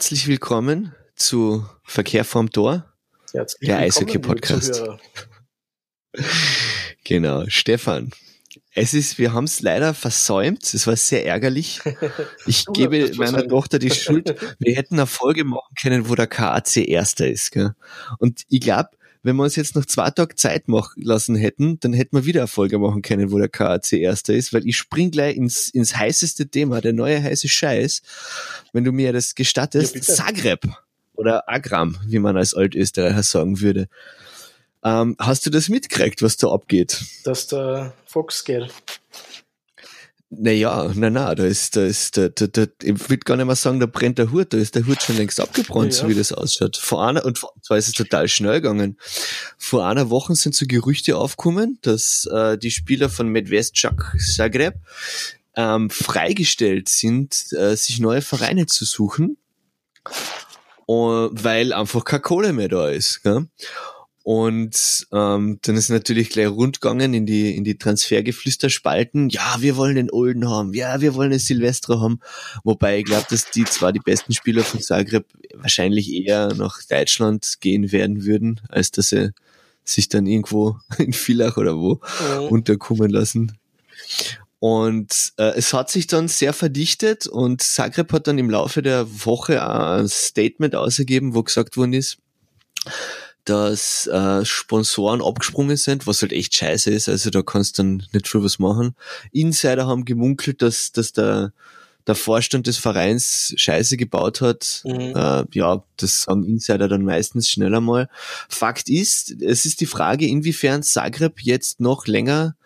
herzlich willkommen zu Verkehr vorm Tor, Herzlich der Eishockey-Podcast. Genau, Stefan. Es ist, wir haben es leider versäumt. Es war sehr ärgerlich. Ich Du gebe meiner. Tochter die Schuld. Wir hätten eine Folge machen können, wo der KAC Erster ist. Gell? Und ich glaube, wenn wir uns jetzt noch zwei Tage Zeit machen lassen hätten, dann hätten wir wieder eine Folge machen können, wo der KAC Erster ist, weil ich spring gleich ins, ins heißeste Thema, der neue heiße Scheiß. Wenn du mir das gestattest, Ja. Zagreb oder Agram, wie man als Altösterreicher sagen würde. Ähm, hast du das mitgekriegt, was da abgeht? Dass der Fox geht. Naja, na na, da ist, da ist, da, da, da, ich will gar nicht mal sagen, da brennt der Hut, da ist der Hut schon längst abgebrannt, Ja. so wie das ausschaut. Vor einer, und zwar ist es total schnell gegangen. Vor einer Woche sind so Gerüchte aufgekommen, dass äh, die Spieler von Medvescak Zagreb ähm, freigestellt sind, äh, sich neue Vereine zu suchen, und, weil einfach keine Kohle mehr da ist. Gell? Und ähm, dann ist natürlich gleich rundgegangen in die, in die Transfergeflüsterspalten. Ja, wir wollen den Olden haben. Ja, wir wollen den Silvestre haben. Wobei ich glaube, dass die zwar die besten Spieler von Zagreb wahrscheinlich eher nach Deutschland gehen werden würden, als dass sie sich dann irgendwo in Villach oder wo Mhm. unterkommen lassen. Und äh, es hat sich dann sehr verdichtet und Zagreb hat dann im Laufe der Woche ein Statement ausgegeben, wo gesagt worden ist, dass äh, Sponsoren abgesprungen sind, was halt echt scheiße ist, also da kannst du dann nicht viel was machen. Insider haben gemunkelt, dass, dass der, der Vorstand des Vereins Scheiße gebaut hat. Mhm. Äh, ja, das sagen Insider dann meistens schneller mal. Fakt ist, es ist die Frage, inwiefern Zagreb jetzt noch länger,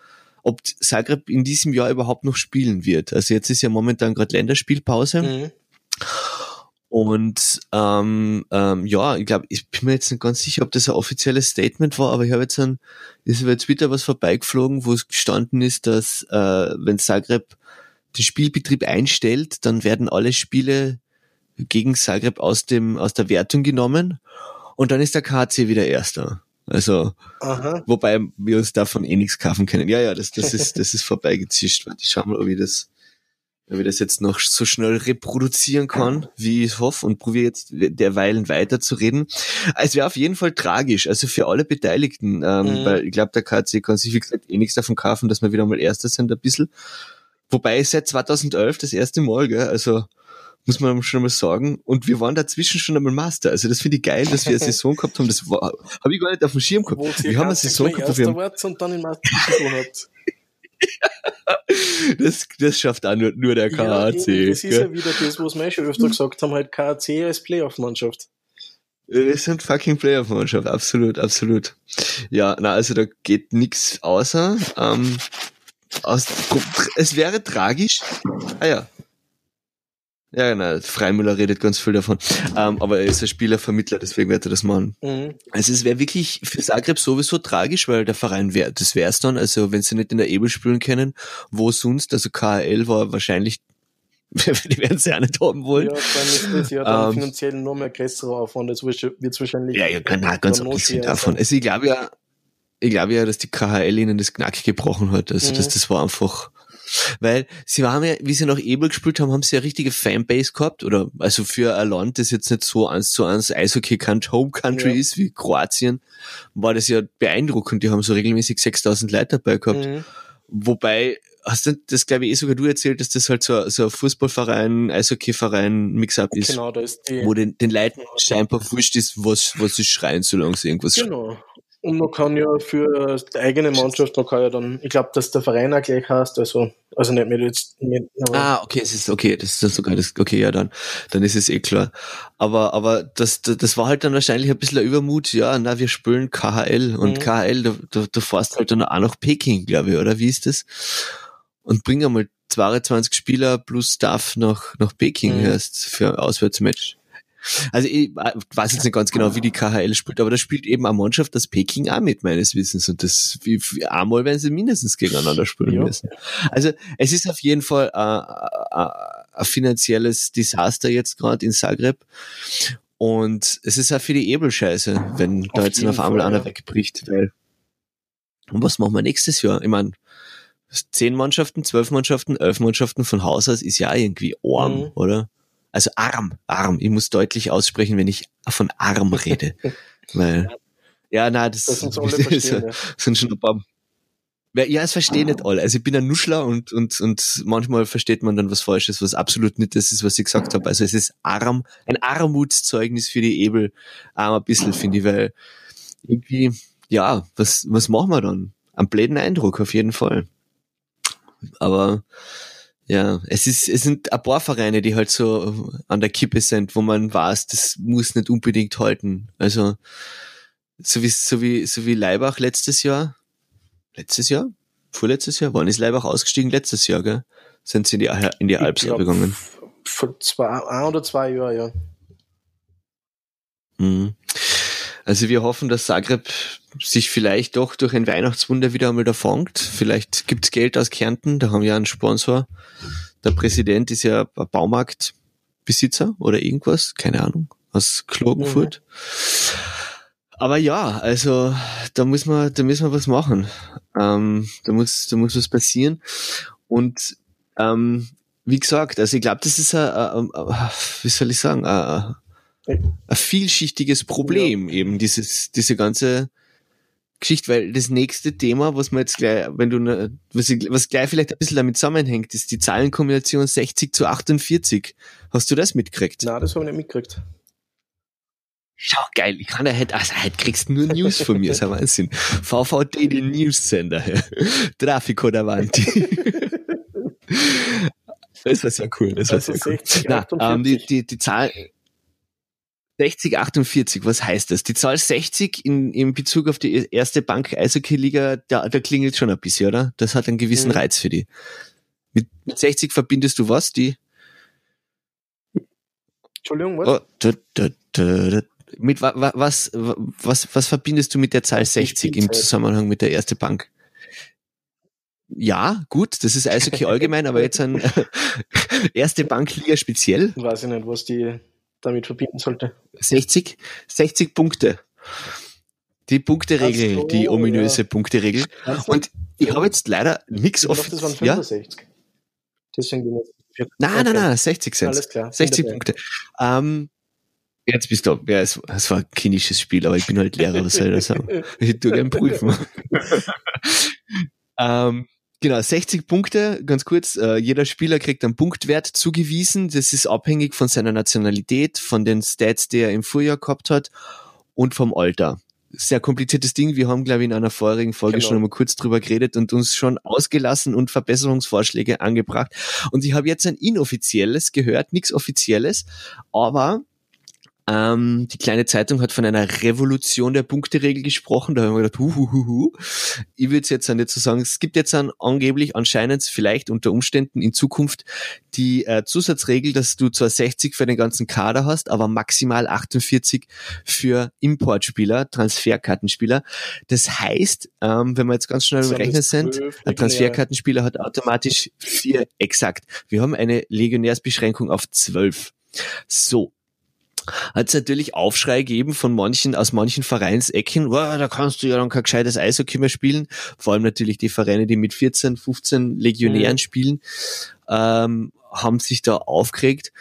ob Zagreb in diesem Jahr überhaupt noch spielen wird. Also jetzt ist ja momentan gerade Länderspielpause. Mhm. Und ähm, ähm, ja, ich glaube, ich bin mir jetzt nicht ganz sicher, ob das ein offizielles Statement war, aber ich habe jetzt ein, ist über Twitter was vorbeigeflogen, wo es gestanden ist, dass äh, wenn Zagreb den Spielbetrieb einstellt, dann werden alle Spiele gegen Zagreb aus dem aus der Wertung genommen und dann ist der KC wieder Erster. Also Aha. Wobei wir uns davon eh nichts kaufen können. Ja, ja, das, das ist, das ist vorbeigezischt. Ich schau mal, ob ich das, ob ich das jetzt noch so schnell reproduzieren kann, wie ich hoffe, und probiere jetzt derweilen weiter zu reden. Es wäre auf jeden Fall tragisch, also für alle Beteiligten, ähm, Mhm. weil ich glaube, der KC kann sich, wie gesagt, eh nichts davon kaufen, dass wir wieder mal Erster sind, ein bisschen. Wobei seit 2011 das erste Mal, gell, also muss man schon mal sagen. Und wir waren dazwischen schon einmal Master. Also das finde ich geil, dass wir eine Saison gehabt haben. Das habe ich gar nicht auf dem Schirm gehabt. Wo Wir haben eine Saison gehabt, wo wir wart und dann in gewonnen habt. Das, das schafft auch nur, nur der Ja, KAC. eben, das ist ja wieder das, was wir schon öfter gesagt haben, halt KAC als Playoff-Mannschaft. Wir sind fucking Playoff-Mannschaft, absolut, absolut. Ja, na, also da geht nix außer. Ähm, aus, es wäre tragisch. Ah ja. Ja, genau. Freimüller redet ganz viel davon. Ähm, aber er ist ein Spielervermittler, deswegen wird er das machen. Mhm. Also es wäre wirklich für Zagreb sowieso tragisch, weil der Verein wäre, das wär's dann. Also wenn sie nicht in der Ebel spielen können, wo sonst? Also KHL war wahrscheinlich, die werden sie auch nicht haben wollen. Ja, dann ist das ja dann Ähm, finanziell noch mehr größerer Aufwand. Das wird es wahrscheinlich. Ja, ja, genau, ganz dann noch abgesehen davon. Also ich glaube ja, ich glaube ja, dass die KHL ihnen das Knack gebrochen hat. Also Mhm. das, das war einfach, weil sie haben ja, wie sie nach Ebel gespielt haben, haben sie ja richtige Fanbase gehabt oder also für ein Land, das jetzt nicht so eins zu eins Eishockey Home Country Ja. ist wie Kroatien, war das ja beeindruckend. Die haben so regelmäßig 6000 Leute dabei gehabt. Mhm. Wobei, hast du das, glaube ich, eh sogar du erzählt, dass das halt so, so ein Fußballverein, Eishockeyverein Mix-up ist, Genau, da ist die. wo den, den Leuten scheinbar wurscht ist, was, was sie schreien, solange sie irgendwas Genau. Und man kann ja für die eigene Mannschaft, man kann ja dann, ich glaube, dass der Verein auch gleich heißt, also, also nicht mehr jetzt, nicht, Ah, okay, es ist okay, das ist dann sogar das, okay, ja, dann, dann ist es eh klar. Aber, aber das, das das war halt dann wahrscheinlich ein bisschen ein Übermut, ja, na, wir spielen KHL und Mhm. KHL, da, da, da fährst halt dann auch nach Peking, glaube ich, oder wie ist das? Und bring einmal 22 Spieler plus Staff nach, nach Peking Mhm. erst für ein Auswärtsmatch. Also ich weiß jetzt nicht ganz genau, wie die KHL spielt, aber da spielt eben eine Mannschaft das Peking auch mit, meines Wissens. Und das wie, einmal werden sie mindestens gegeneinander spielen Ja. müssen. Also es ist auf jeden Fall äh, äh, ein finanzielles Desaster jetzt gerade in Zagreb. Und es ist auch für die Ebel scheiße, wenn da Auf jetzt auf einmal Fall, einer ja. wegbricht. Weil und was machen wir nächstes Jahr? Ich meine, zehn Mannschaften, zwölf Mannschaften, elf Mannschaften von Haus aus ist ja irgendwie arm, Mhm. oder? Also arm, arm. Ich muss deutlich aussprechen, wenn ich von arm rede. Weil, ja, na, das, das, sind, das sind schon ein paar. Ja, es verstehen nicht alle. Also ich bin ein Nuschler und, und, und manchmal versteht man dann was Falsches, was absolut nicht das ist, was ich gesagt habe. Also es ist arm, ein Armutszeugnis für die Ebel, auch ein bisschen, finde ich, weil irgendwie, ja, was, was machen wir dann? Am bläden Eindruck, auf jeden Fall. Aber ja, es ist, es sind ein paar Vereine, die halt so an der Kippe sind, wo man weiß, das muss nicht unbedingt halten. Also, so wie, so wie, so wie Leibach letztes Jahr, letztes Jahr? Vorletztes Jahr? Wann ist Leibach ausgestiegen? Letztes Jahr, gell? Sind sie in die, in die Alps gegangen? Vor zwei, ein oder zwei Jahren, ja. Mhm. Also wir hoffen, dass Zagreb sich vielleicht doch durch ein Weihnachtswunder wieder einmal da fangt. Vielleicht gibt's Geld aus Kärnten, da haben wir einen Sponsor. Der Präsident ist ja ein Baumarktbesitzer oder irgendwas, keine Ahnung, aus Klagenfurt. Mhm. Aber ja, also da muss man, da müssen wir was machen. Ähm, da muss, da muss was passieren. Und ähm, wie gesagt, also ich glaube, das ist ein, wie soll ich sagen, ein, ein vielschichtiges Problem, ja. eben dieses, diese ganze Geschichte, weil das nächste Thema, was man jetzt gleich, wenn du, ne, was, was gleich vielleicht ein bisschen damit zusammenhängt, ist die Zahlenkombination 60 zu 48. Hast du das mitgekriegt? Nein, das habe ich nicht mitgekriegt. Schau, geil, ich kann ja heute, also heute kriegst du nur News von mir, ist ein Wahnsinn. VVD, den News-Sender, Trafico davanti. das war sehr cool, das war also sehr cool. 60, Na, ähm, die, die, die Zahl, 60, 48, was heißt das? Die Zahl 60 in, in Bezug auf die erste Bank Eishockey-Liga, da, da klingelt schon ein bisschen, oder? Das hat einen gewissen mhm. Reiz für die. Mit, mit 60 verbindest du was? Die? Entschuldigung, was? Oh, da, da, da, mit wa, wa, was, was, was verbindest du mit der Zahl 60 im Zusammenhang mit der erste Bank? Ja, gut, das ist Eishockey allgemein, aber jetzt ein erste Bankliga speziell. Weiß ich nicht, was die damit verbinden sollte. 60, 60 Punkte. Die Punkteregel, so, die ominöse ja. Punkteregel. Und ich habe jetzt leider nichts offen. Das waren 65. Ja? Deswegen Nein, nein, nein, 60 sind Alles klar. 60 Punkte. Ähm, jetzt bist du, ja, es, es war ein kindisches Spiel, aber ich bin halt Lehrer, was soll ich da sagen? Ich tue gerne prüfen. ähm, Genau, 60 Punkte, ganz kurz. Äh, jeder Spieler kriegt einen Punktwert zugewiesen. Das ist abhängig von seiner Nationalität, von den Stats, die er im Vorjahr gehabt hat und vom Alter. Sehr kompliziertes Ding. Wir haben, glaube ich, in einer vorherigen Folge genau. schon einmal kurz drüber geredet und uns schon ausgelassen und Verbesserungsvorschläge angebracht. Und ich habe jetzt ein inoffizielles gehört, nichts Offizielles, aber ähm, die kleine Zeitung hat von einer Revolution der Punkteregel gesprochen. Da haben wir gedacht, hu, hu, hu, hu. Ich würde jetzt nicht so sagen, es gibt jetzt an, angeblich anscheinend vielleicht unter Umständen in Zukunft die äh, Zusatzregel, dass du zwar 60 für den ganzen Kader hast, aber maximal 48 für Importspieler, Transferkartenspieler. Das heißt, ähm, wenn wir jetzt ganz schnell im Rechner sind, ein Transferkartenspieler hat automatisch vier, exakt. Wir haben eine Legionärsbeschränkung auf zwölf. So, hat es natürlich Aufschrei gegeben von manchen, aus manchen Vereinsecken, wow, da kannst du ja dann kein gescheites Eishockey mehr spielen. Vor allem natürlich die Vereine, die mit 14, 15 Legionären mhm. spielen, ähm, haben sich da aufgeregt.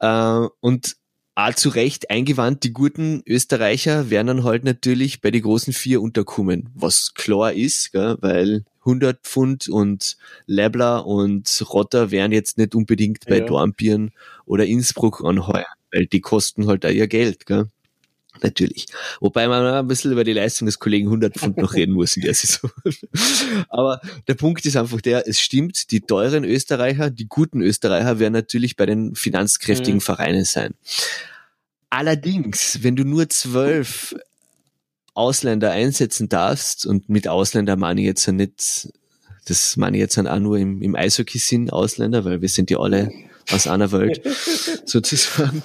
Äh, und auch zu Recht eingewandt, die guten Österreicher werden dann halt natürlich bei den großen vier unterkommen, was klar ist, gell, weil 100 Pfund und Lebler und Rotter werden jetzt nicht unbedingt bei ja. Dornbirn oder Innsbruck anheuern weil die kosten halt auch ihr Geld, gell? Natürlich. Wobei man ein bisschen über die Leistung des Kollegen 100 Pfund noch reden muss in der Saison. Aber der Punkt ist einfach der, es stimmt, die teuren Österreicher, die guten Österreicher werden natürlich bei den finanzkräftigen mhm. Vereinen sein. Allerdings, wenn du nur zwölf Ausländer einsetzen darfst, und mit Ausländer meine ich jetzt nicht, das meine ich jetzt auch nur im, im Eishockey-Sinn Ausländer, weil wir sind ja alle aus einer Welt, sozusagen.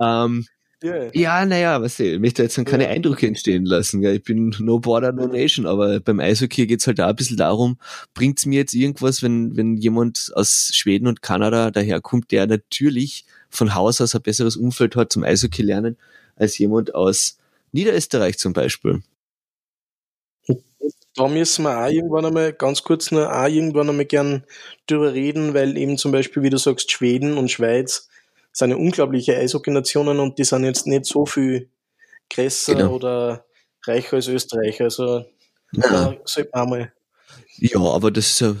Ähm, yeah. Ja, naja, was ich möchte jetzt keine yeah. Eindrücke entstehen lassen. Gell? Ich bin no border, no nation, aber beim Eishockey geht's halt auch ein bisschen darum, bringt's mir jetzt irgendwas, wenn, wenn jemand aus Schweden und Kanada daherkommt, der natürlich von Haus aus ein besseres Umfeld hat zum Eishockey lernen, als jemand aus Niederösterreich zum Beispiel da müssen wir auch irgendwann einmal, ganz kurz noch, auch irgendwann einmal gern drüber reden, weil eben zum Beispiel, wie du sagst, Schweden und Schweiz sind ja unglaubliche Eishockey-Nationen und die sind jetzt nicht so viel größer genau. oder reicher als Österreich. Also da sollte man mal. Ja, aber das ist ja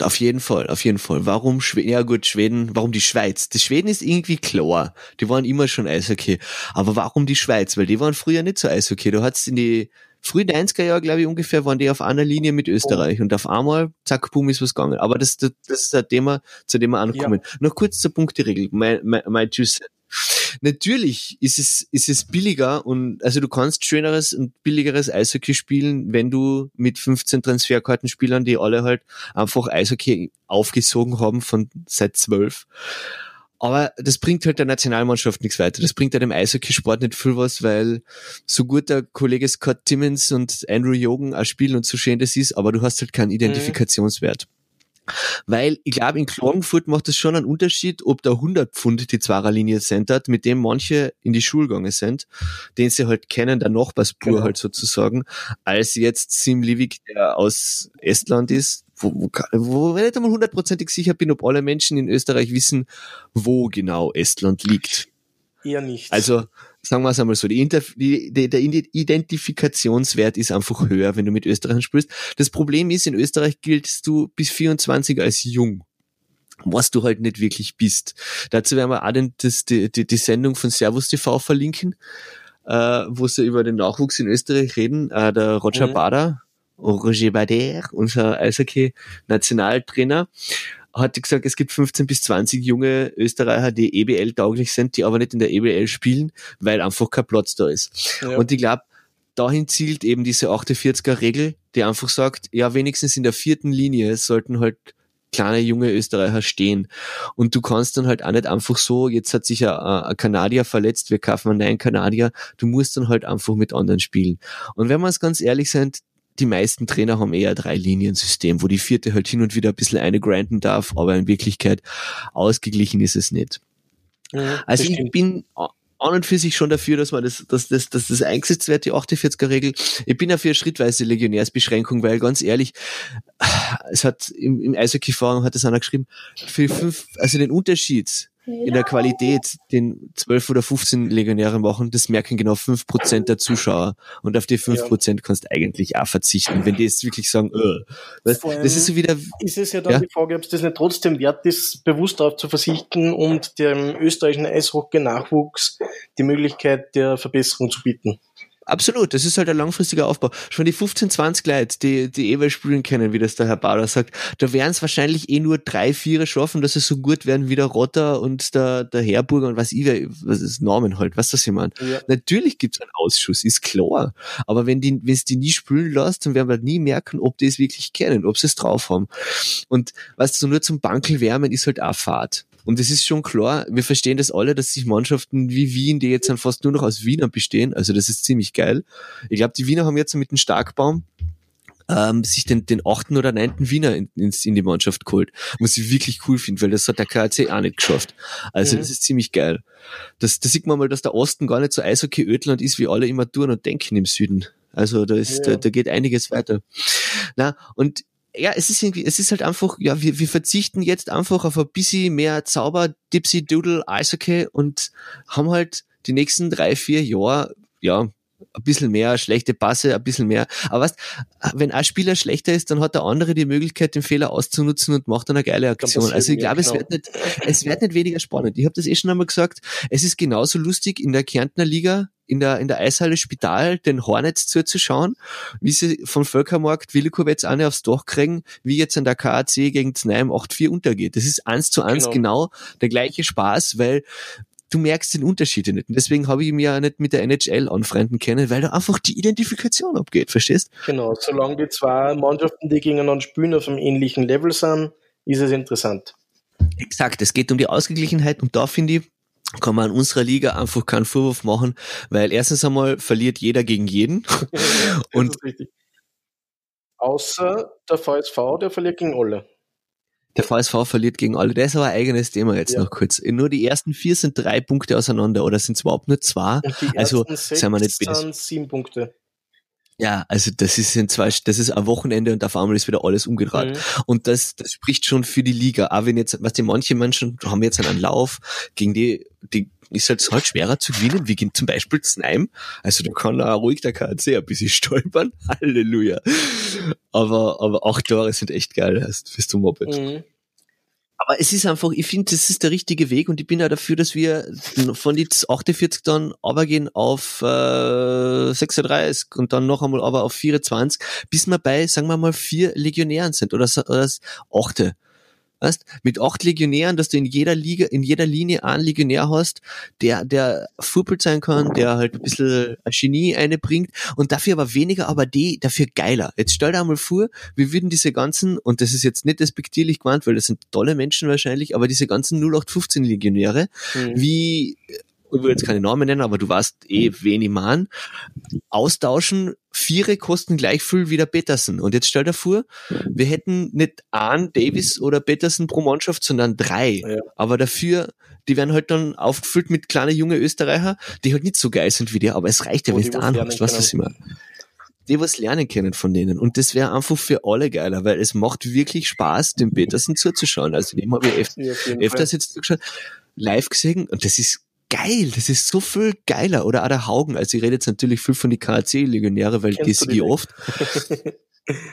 auf jeden Fall, auf jeden Fall. Warum Schweden? Ja gut, Schweden, warum die Schweiz? Die Schweden ist irgendwie klar. Die waren immer schon Eishockey. Aber warum die Schweiz? Weil die waren früher nicht so Eishockey. Du hattest in die frühen 90er Jahre, glaube ich, ungefähr, waren die auf einer Linie mit Österreich. Und auf einmal, zack, boom, ist was gegangen. Aber das, das, das ist ein Thema, zu dem wir ankommen. Ja. Noch kurz zur Punkteregel. Mein, mein, mein Tschüss. Natürlich ist es, ist es billiger und also du kannst schöneres und billigeres Eishockey spielen, wenn du mit 15 Transferkartenspielern, die alle halt einfach Eishockey aufgesogen haben von seit 12. Aber das bringt halt der Nationalmannschaft nichts weiter. Das bringt halt dem Eishockeysport nicht viel was, weil so gut der Kollege Scott Timmins und Andrew Jogen auch spielen und so schön das ist, aber du hast halt keinen mhm. Identifikationswert. Mhm. Weil ich glaube, in Klagenfurt macht es schon einen Unterschied, ob da 100 Pfund die Zwarer-Linie hat, mit dem manche in die Schule gegangen sind, den sie halt kennen, der Nachbarspur genau. halt sozusagen, als jetzt Sim Livik, der aus Estland ist, wo, wo, wo ich nicht einmal hundertprozentig sicher bin, ob alle Menschen in Österreich wissen, wo genau Estland liegt. Eher nicht. Also, sagen wir es einmal so, die, Interf die, die, der Identifikationswert ist einfach höher, wenn du mit Österreichern spielst. Das Problem ist, in Österreich giltst du bis 24 als jung was du halt nicht wirklich bist. Dazu werden wir auch den, das, die, die, die Sendung von Servus TV verlinken, äh, wo sie über den Nachwuchs in Österreich reden. Äh, der Roger mhm. Bader, Roger Bader, unser Eishockey-Nationaltrainer, hat gesagt, es gibt 15 bis 20 junge Österreicher, die EBL tauglich sind, die aber nicht in der EBL spielen, weil einfach kein Platz da ist. Ja. Und ich glaube, dahin zielt eben diese 48er Regel, die einfach sagt, ja, wenigstens in der vierten Linie sollten halt kleine junge Österreicher stehen. Und du kannst dann halt auch nicht einfach so, jetzt hat sich ein, ein Kanadier verletzt, wir kaufen einen neuen Kanadier, du musst dann halt einfach mit anderen spielen. Und wenn wir es ganz ehrlich sind, die meisten Trainer haben eher drei Linien-System, wo die vierte halt hin und wieder ein bisschen eine grinden darf, aber in Wirklichkeit ausgeglichen ist es nicht. Ja, also ich stimmt. bin an und für sich schon dafür, dass man das, dass das, dass das eingesetzt wird, die 48er-Regel. Ich bin dafür schrittweise Legionärsbeschränkung, weil ganz ehrlich, es hat im, im Eishockey-Forum hat es einer geschrieben, für fünf, also den Unterschied in der Qualität den 12 oder 15 Legionäre machen, das merken genau 5% der Zuschauer. Und auf die 5% ja. kannst du eigentlich auch verzichten, wenn die jetzt wirklich sagen, äh, das, das ist so wieder. Ist es ja dann ja? die Frage, ob es das nicht trotzdem wert ist, bewusst darauf zu verzichten und dem österreichischen Eishockey-Nachwuchs die Möglichkeit der Verbesserung zu bieten. Absolut, das ist halt ein langfristiger Aufbau. Schon die 15, 20 Leute, die, die ewig spielen können, wie das der Herr Bader sagt, da werden es wahrscheinlich eh nur drei, vier schaffen, dass sie so gut werden wie der Rotter und der, der Herburger und was ich, was ist Namen halt, was das jemand. Ja. Natürlich gibt's einen Ausschuss, ist klar. Aber wenn die, wenn es die nie spülen lässt, dann werden wir nie merken, ob die es wirklich kennen, ob sie es drauf haben. Und was so nur zum Bankel wärmen ist halt auch Fahrt. Und es ist schon klar, wir verstehen das alle, dass sich Mannschaften wie Wien, die jetzt dann fast nur noch aus Wiener bestehen, also das ist ziemlich geil. Ich glaube, die Wiener haben jetzt mit dem Starkbaum ähm, sich den, den achten oder neunten Wiener in, in, in die Mannschaft geholt. Was ich wirklich cool finde, weil das hat der KC auch nicht geschafft. Also mhm. das ist ziemlich geil. Das, das sieht man mal, dass der Osten gar nicht so Eishockey-Ödland ist, wie alle immer tun und denken im Süden. Also da ist, ja. da, da geht einiges weiter. Na, und ja, es ist irgendwie, es ist halt einfach, ja, wir, wir verzichten jetzt einfach auf ein bisschen mehr Zauber, Dipsy Doodle, Eishockey und haben halt die nächsten drei, vier Jahre, ja, ein bisschen mehr schlechte Passe, ein bisschen mehr. Aber weißt, wenn ein Spieler schlechter ist, dann hat der andere die Möglichkeit, den Fehler auszunutzen und macht dann eine geile Aktion. Also ich glaube, genau. es wird nicht, es wird nicht weniger spannend. Ich habe das eh schon einmal gesagt. Es ist genauso lustig in der Kärntner Liga in der, in der Eishalle Spital den Hornets zuzuschauen, wie sie vom Völkermarkt Willikowitz eine aufs Dach kriegen, wie jetzt an der KAC gegen Znaim 8-4 untergeht. Das ist eins zu eins genau. genau der gleiche Spaß, weil du merkst den Unterschied nicht. Und deswegen habe ich mich ja nicht mit der NHL anfreunden können, weil da einfach die Identifikation abgeht, verstehst? Genau, solange die zwei Mannschaften, die gegeneinander spielen, auf einem ähnlichen Level sind, ist es interessant. Exakt, es geht um die Ausgeglichenheit und da finde ich, kann man in unserer Liga einfach keinen Vorwurf machen, weil erstens einmal verliert jeder gegen jeden. Und Außer der VSV, der verliert gegen alle. Der VSV verliert gegen alle. Das ist aber ein eigenes Thema jetzt ja. noch kurz. Nur die ersten vier sind drei Punkte auseinander oder sind es überhaupt nur zwei? also sind wir nicht sind sieben Punkte. Ja, also das ist in zwei, das ist ein Wochenende und auf einmal ist wieder alles umgedreht. Mhm. Und das, das spricht schon für die Liga. Auch wenn jetzt, was die manche Menschen haben jetzt einen Lauf, gegen die, die ist halt, halt schwerer zu gewinnen, wie zum Beispiel Znaim. Also da kann auch ruhig der KC ein bisschen stolpern. Halleluja. Aber, aber acht Tore sind echt geil, heißt, fürs Moped. Mhm aber es ist einfach, ich finde, das ist der richtige Weg und ich bin ja dafür, dass wir von die 48 dann runtergehen auf äh, 36 und dann noch einmal aber auf 24, bis wir bei, sagen wir mal, vier Legionären sind oder, oder das achte. Weißt, mit acht Legionären, dass du in jeder Liga, in jeder Linie einen Legionär hast, der, der fuppelt sein kann, der halt ein bisschen ein Genie einbringt und dafür aber weniger, aber die, dafür geiler. Jetzt stell dir einmal vor, wir würden diese ganzen, und das ist jetzt nicht despektierlich gemeint, weil das sind tolle Menschen wahrscheinlich, aber diese ganzen 0815 Legionäre, mhm. wie ich will jetzt keine Namen nennen, aber du weißt eh, wen ich mein, austauschen, Viere kosten gleich viel wie der Petersen. Und jetzt stell dir vor, wir hätten nicht einen Davis oder Petersen pro Mannschaft, sondern drei. Ja. Aber dafür, die werden halt dann aufgefüllt mit kleinen junge Österreicher, die halt nicht so geil sind wie die, aber es reicht ja, wenn du einen hast, was ich meine? die was lernen können von denen. Und das wäre einfach für alle geiler, weil es macht wirklich Spaß, dem Petersen zuzuschauen. Also dem habe ich ja, öfters jetzt zugeschaut, live gesehen und das ist geil, das ist so viel geiler. Oder auch der Haugen, also ich rede jetzt natürlich viel von die KAC-Legionäre, weil Kennst die sehe ich oft.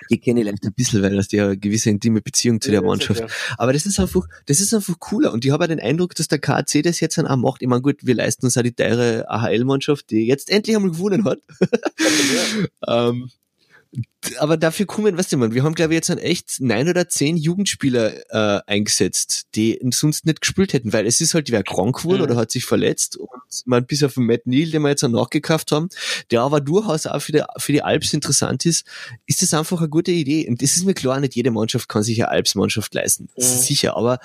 die kenne ich vielleicht ein bisschen, weil das die eine gewisse intime Beziehung zu ja, der Mannschaft. Ja. Aber das ist einfach, das ist einfach cooler. Und ich habe den Eindruck, dass der KAC das jetzt dann auch macht. Ich meine, gut, wir leisten uns auch die teure AHL-Mannschaft, die jetzt endlich einmal gewonnen hat. ähm, aber dafür kommen, weißt du, man, wir haben, glaube ich, jetzt an echt neun oder zehn Jugendspieler äh, eingesetzt, die sonst nicht gespielt hätten, weil es ist halt wer krank wurde mhm. oder hat sich verletzt und man bis auf den Matt Neal, den wir jetzt auch nachgekauft haben, der aber durchaus auch für die, für die Alps interessant ist, ist das einfach eine gute Idee. Und das ist mir klar, nicht jede Mannschaft kann sich eine Alpsmannschaft leisten. Das mhm. ist sicher, aber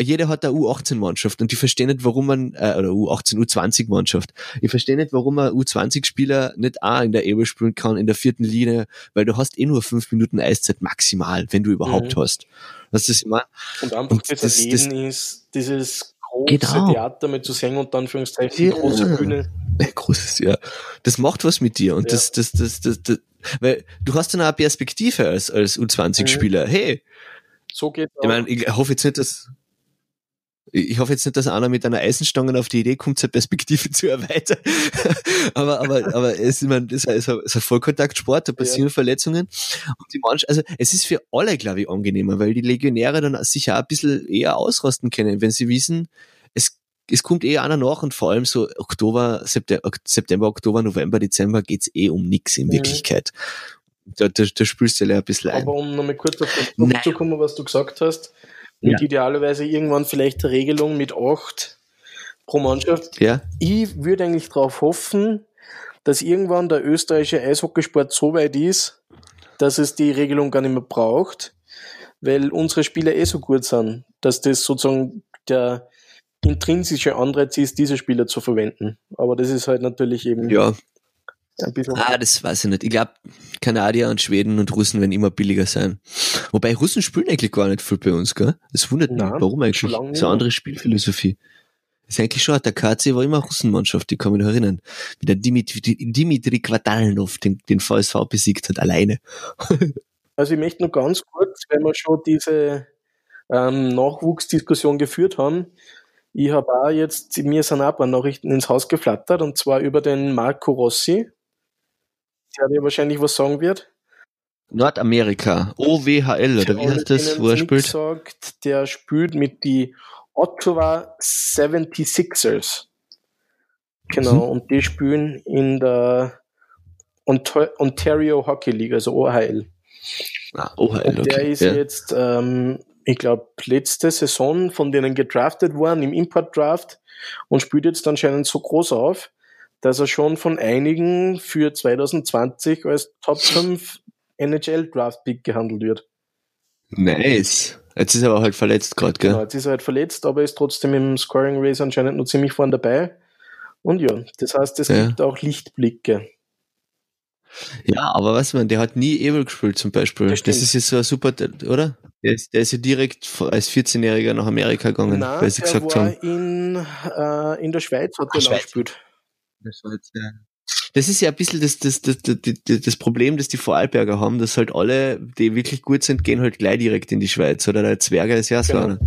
jeder hat eine U18-Mannschaft und ich verstehe nicht, warum man, äh, oder U18, U20-Mannschaft. Ich verstehe nicht, warum man U20-Spieler nicht auch in der Ebel spielen kann, in der vierten Linie, weil du hast eh nur fünf Minuten Eiszeit maximal, wenn du überhaupt mhm. hast. Was das immer. Und einfach und das, das, das ist dieses große genau. Theater mit zu singen und dann Anführungszeichen ja. große Bühne. Großes, ja. Das macht was mit dir und ja. das, das, das, das, das, weil du hast dann auch eine Perspektive als, als U20-Spieler. Mhm. Hey, so geht's Ich meine, ich hoffe jetzt nicht, dass, ich hoffe jetzt nicht, dass einer mit einer Eisenstange auf die Idee kommt, seine Perspektive zu erweitern. aber, aber, aber es, ich meine, das ist ein, ist ein Vollkontaktsport, da passieren ja. Verletzungen. Und die Mannschaft, also es ist für alle, glaube ich, angenehmer, weil die Legionäre dann sich auch ein bisschen eher ausrasten können, wenn sie wissen, es, es kommt eh einer nach und vor allem so Oktober, September, September Oktober, November, Dezember geht's eh um nix in Wirklichkeit. Da, da, da spürst du ja ein bisschen ein. Aber um nochmal kurz auf das Punkt zu kommen, was du gesagt hast, mit ja. idealerweise irgendwann vielleicht eine Regelung mit acht pro Mannschaft. Ja. Ich würde eigentlich darauf hoffen, dass irgendwann der österreichische Eishockeysport so weit ist, dass es die Regelung gar nicht mehr braucht, weil unsere Spieler eh so gut sind, dass das sozusagen der intrinsische Anreiz ist, diese Spieler zu verwenden. Aber das ist halt natürlich eben ja. Ein bisschen. Ah, das weiß ich nicht. Ich glaube, Kanadier und Schweden und Russen werden immer billiger sein. Wobei Russen spielen eigentlich gar nicht viel bei uns, gell? Das wundert mich. Warum eigentlich? Das ist eine andere Spielphilosophie. Das ist eigentlich schon, der KC war immer Russenmannschaft, die kann mich noch erinnern. Wie der Dimitri, Dimitri Quatalnov den, den VSV besiegt hat, alleine. also ich möchte nur ganz kurz, wenn wir schon diese ähm, Nachwuchsdiskussion geführt haben, ich habe auch jetzt, mir sind auch ein paar Nachrichten ins Haus geflattert, und zwar über den Marco Rossi, der dir wahrscheinlich was sagen wird. Nordamerika, OWHL, oder wie heißt das, wo er spielt? Sagt, der spielt mit die Ottawa 76ers. Genau, mhm. und die spielen in der Ontario Hockey League, also OHL. Ah, OHL, und der ist ja. jetzt, ähm, ich glaube, letzte Saison von denen gedraftet worden im Import Draft und spielt jetzt anscheinend so groß auf, dass er schon von einigen für 2020 als Top 5 NHL Draft Pick gehandelt wird. Nice. Jetzt ist er aber halt verletzt gerade, gell? Genau, jetzt ist er halt verletzt, aber ist trotzdem im Scoring Race anscheinend noch ziemlich vorne dabei. Und ja, das heißt, es ja. gibt auch Lichtblicke. Ja, aber was man, der hat nie Ebel gespielt zum Beispiel. Das, das ist jetzt so ein super, oder? Der ist, der ist ja direkt als 14-Jähriger nach Amerika gegangen, Nein, weil sie gesagt haben. In, äh, in der Schweiz hat er gespielt. Das war jetzt, ja. das ist ja ein bisschen das, das, das, das, das Problem, das die Vorarlberger haben, dass halt alle, die wirklich gut sind, gehen halt gleich direkt in die Schweiz. Oder der Zwerger ist ja so genau. einer.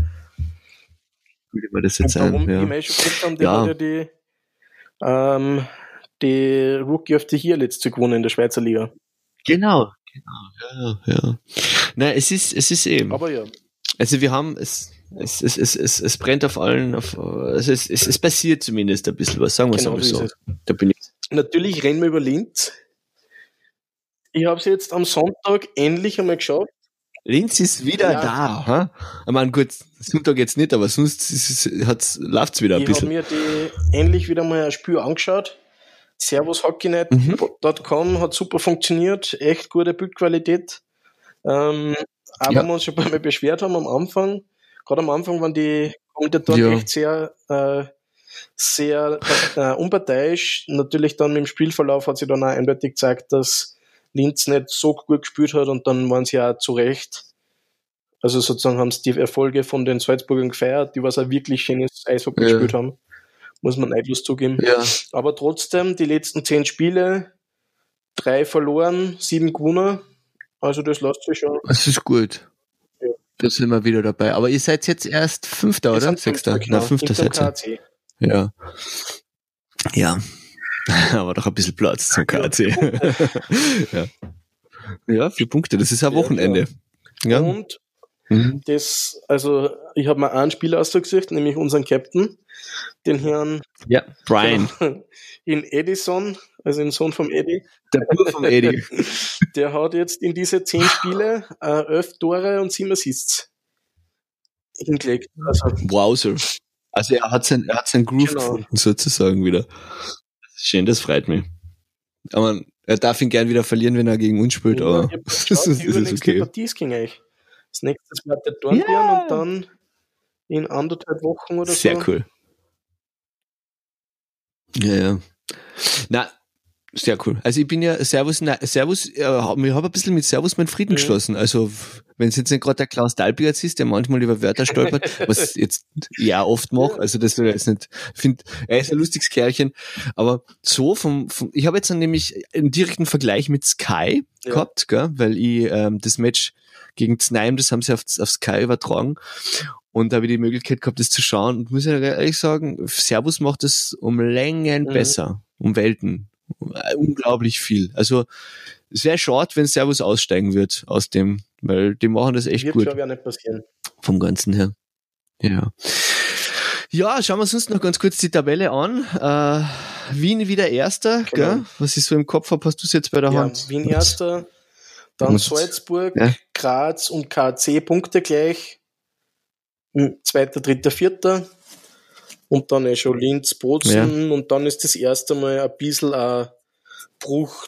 Würde man das jetzt warum ja. die Menschen haben, die ja. hat ja die, ähm, die Rookie of the Year letzte gewonnen in der Schweizer Liga. Genau, genau, ja, ja. Nein, es ist, es ist eben. Aber ja. Also wir haben, es, es, es, es, es, es brennt auf allen, auf, also es, es, es passiert zumindest ein bisschen was, sagen wir genau, so. Da bin ich. Natürlich rennen wir über Linz. Ich habe es jetzt am Sonntag endlich einmal geschafft. Linz ist wieder ja. da. Ha? Ich meine, gut, Sonntag jetzt nicht, aber sonst läuft es wieder ein ich bisschen. Ich habe mir die endlich wieder mal ein Spiel angeschaut. Servushockeynet.com mhm. hat super funktioniert, echt gute Bildqualität. Ähm, aber ja. wir uns schon mal beschwert haben am Anfang, gerade am Anfang waren die Kommentatoren ja. echt sehr, äh, sehr äh, unparteiisch. Natürlich dann im Spielverlauf hat sich dann auch eindeutig gezeigt, dass Linz nicht so gut gespielt hat und dann waren sie ja zu Recht. Also sozusagen haben sie die Erfolge von den Salzburgern gefeiert, die was auch wirklich schönes Eishockey ja. gespielt haben. Muss man neidlos zugeben. Ja. Aber trotzdem, die letzten zehn Spiele, drei verloren, sieben gewonnen. Also das lässt sich schon. Das ist gut. Da sind wir wieder dabei. Aber ihr seid jetzt erst Fünfter, oder? Sechster? Genau. Na, Fünfter seid ihr. Ja. Ja. Aber doch ein bisschen Platz zum KC. ja. ja, vier Punkte. Das ist ein Wochenende. Ja. Und mhm. das, also ich habe mal einen Spieler ausgesucht, nämlich unseren Captain, den Herrn ja, Brian. In Edison, also den Sohn vom Eddie. Der Bruder vom Eddie. Der hat jetzt in diese zehn Spiele äh, elf Tore und sieben Assists hingelegt. Also, Wowser. Also er hat sein, er hat sein Groove genau. gefunden, sozusagen wieder. Schön, das freut mich. Aber er darf ihn gern wieder verlieren, wenn er gegen uns spielt, ja, aber das ist, ist okay. Partie ist gegen euch. Das nächste war der Dornbirn yeah. und dann in anderthalb Wochen oder Sehr so. Sehr cool. Ja, ja. Na, sehr cool. Also ich bin ja Servus, na, Servus, äh, ich habe ein bisschen mit Servus meinen Frieden mhm. geschlossen. Also wenn es jetzt nicht gerade der Klaus Dalbierz ist, der manchmal über Wörter stolpert, was jetzt ja oft macht, also das will ich jetzt nicht, finde, er ist ein lustiges Kerlchen, aber so vom, vom ich habe jetzt dann nämlich einen direkten Vergleich mit Sky ja. gehabt, gell, weil ich ähm, das Match gegen Znaim, das haben sie auf, auf Sky übertragen und da habe ich die Möglichkeit gehabt, das zu schauen und muss ich ehrlich sagen, Servus macht das um Längen mhm. besser, um Welten unglaublich viel. Also es wäre schade, wenn Servus aussteigen wird aus dem, weil die machen das echt wird gut. Wird ja nicht passieren. Vom Ganzen her. Ja. Ja, schauen wir uns sonst noch ganz kurz die Tabelle an. Äh, Wien wieder Erster, genau. gell? Was ich so im Kopf habe, hast du es jetzt bei der ja, Hand? Wien Erster, dann Salzburg, ja. Graz und KC Punkte gleich. Zweiter, dritter, vierter und dann eh schon Linz, Bozen ja. und dann ist das erste Mal ein bisschen ein Bruch.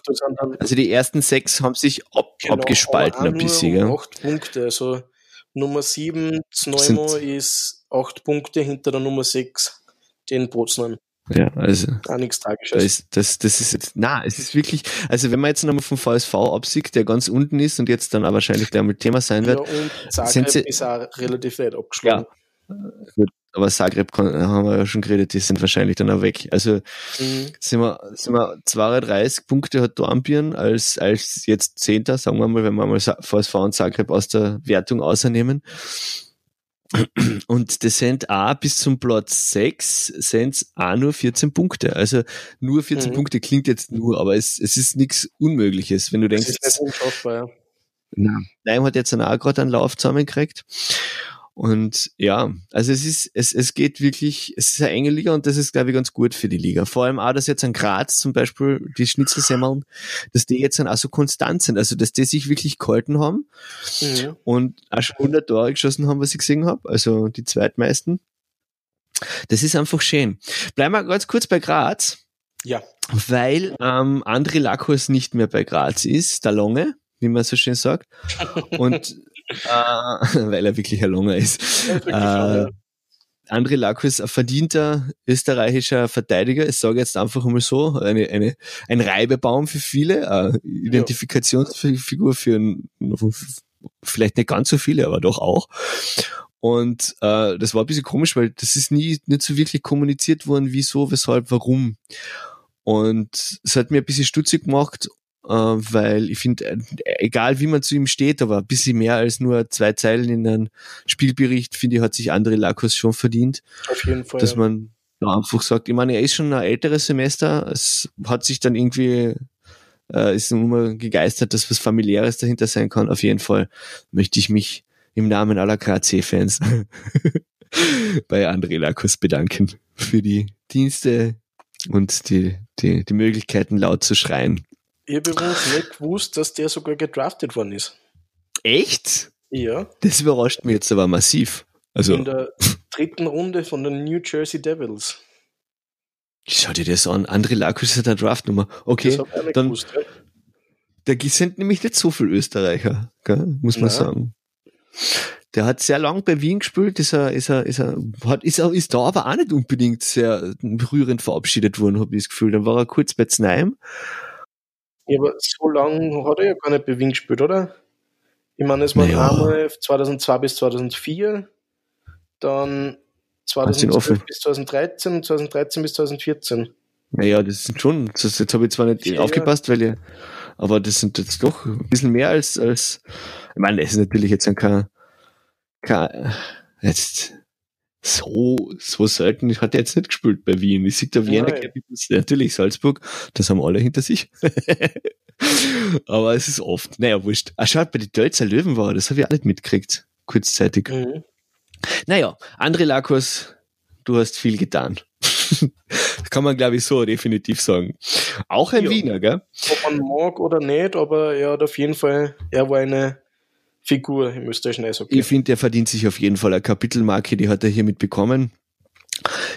also die ersten sechs haben sich ab, genau, abgespalten ein bisschen. Gell? Acht Punkte, also Nummer sieben, Zneumo ist acht Punkte hinter der Nummer sechs, den Bozenern. Ja, also. Auch nichts Tragisches. Das, das, das ist jetzt, na, es ist wirklich, also wenn man jetzt nochmal vom VSV absieht, der ganz unten ist und jetzt dann auch wahrscheinlich der mit Thema sein wird. Ja, und Zagreb sie, ist auch relativ weit abgeschlagen. Ja, gut aber Zagreb haben wir ja schon geredet, die sind wahrscheinlich dann auch weg. Also mhm. sind, wir, sind wir 32 Punkte hat Dornbirn als, als jetzt Zehnter, sagen wir mal, wenn wir mal VSV und Zagreb aus der Wertung außernehmen. Und das sind auch bis zum Platz 6 sind auch nur 14 Punkte. Also nur 14 mhm. Punkte klingt jetzt nur, aber es, es ist nichts Unmögliches, wenn du denkst. Das ist nicht unschaffbar, ja. Nein, hat jetzt auch gerade einen Lauf zusammengekriegt. Und ja, also es ist, es, es geht wirklich, es ist eine enge Liga und das ist, glaube ich, ganz gut für die Liga. Vor allem auch, dass jetzt an Graz zum Beispiel die Schnitzelsemmeln, dass die jetzt dann auch so konstant sind, also dass die sich wirklich gehalten haben mhm. und auch schon 100 Tore geschossen haben, was ich gesehen habe, also die zweitmeisten. Das ist einfach schön. Bleiben wir ganz kurz bei Graz. Ja. Weil ähm, André Lakos nicht mehr bei Graz ist, der Longe, wie man so schön sagt. Und weil er wirklich ein Longer ist. Ja, äh, André Lakus, ein verdienter österreichischer Verteidiger, ich sage jetzt einfach mal so, eine, eine, ein Reibebaum für viele, eine Identifikationsfigur für vielleicht nicht ganz so viele, aber doch auch. Und äh, das war ein bisschen komisch, weil das ist nie nicht so wirklich kommuniziert worden, wieso, weshalb, warum. Und es hat mir ein bisschen stutzig gemacht, weil ich finde, äh, egal wie man zu ihm steht, aber ein bisschen mehr als nur zwei Zeilen in einem Spielbericht, finde ich, hat sich André Lakos schon verdient. Auf jeden Fall. Dass man ja, einfach sagt, ich meine, er ist schon ein älteres Semester, es hat sich dann irgendwie äh, ist immer gegeistert, dass was familiäres dahinter sein kann. Auf jeden Fall möchte ich mich im Namen aller KC-Fans bei André Lakos bedanken für die Dienste und die, die, die Möglichkeiten laut zu schreien. Ich habe übrigens nicht gewusst, dass der sogar gedraftet worden ist. Echt? Ja. Das überrascht mich jetzt aber massiv. Also, In der dritten Runde von den New Jersey Devils. schau dir das an. André Lakos ist der Draftnummer. Okay, Das hab ich nicht dann, gewusst. Ja. da sind nämlich nicht so viele Österreicher, gell? muss man Ja. sagen. Der hat sehr lang bei Wien gespielt, ist er, ist er, ist er, hat, ist er, ist da aber auch nicht unbedingt sehr berührend verabschiedet worden, habe ich das Gefühl. Dann war er kurz bei Znaim. Ja, aber so lange hat er ja gar nicht bei Wien gespielt, oder? Ich meine, es waren Naja. einmal 2002 bis 2004, dann Hast ihn 2012 offen. bis 2013 und 2013 bis 2014. Naja, das sind schon, das, jetzt habe ich zwar nicht Ja, aufgepasst, weil ich, aber das sind jetzt doch ein bisschen mehr als, als, ich meine, das ist natürlich jetzt kein, kein, jetzt, so, so selten hat er jetzt nicht gespielt bei Wien. Ich sehe da Wiener Nein. Capitals, natürlich Salzburg, das haben alle hinter sich. aber es ist oft, naja, wurscht. Ah, schaut, bei den Deutzer Löwen war das habe ich auch nicht mitgekriegt, kurzzeitig. Mhm. Naja, André Lakos, du hast viel getan. Das Kann man, glaube ich, so definitiv sagen. Auch ein Ja. Wiener, gell? Ob man mag oder nicht, aber er hat auf jeden Fall, er war eine Figur im österreichischen Eishockey. Ich finde, er verdient sich auf jeden Fall eine Kapitelmarke, die hat er hiermit bekommen.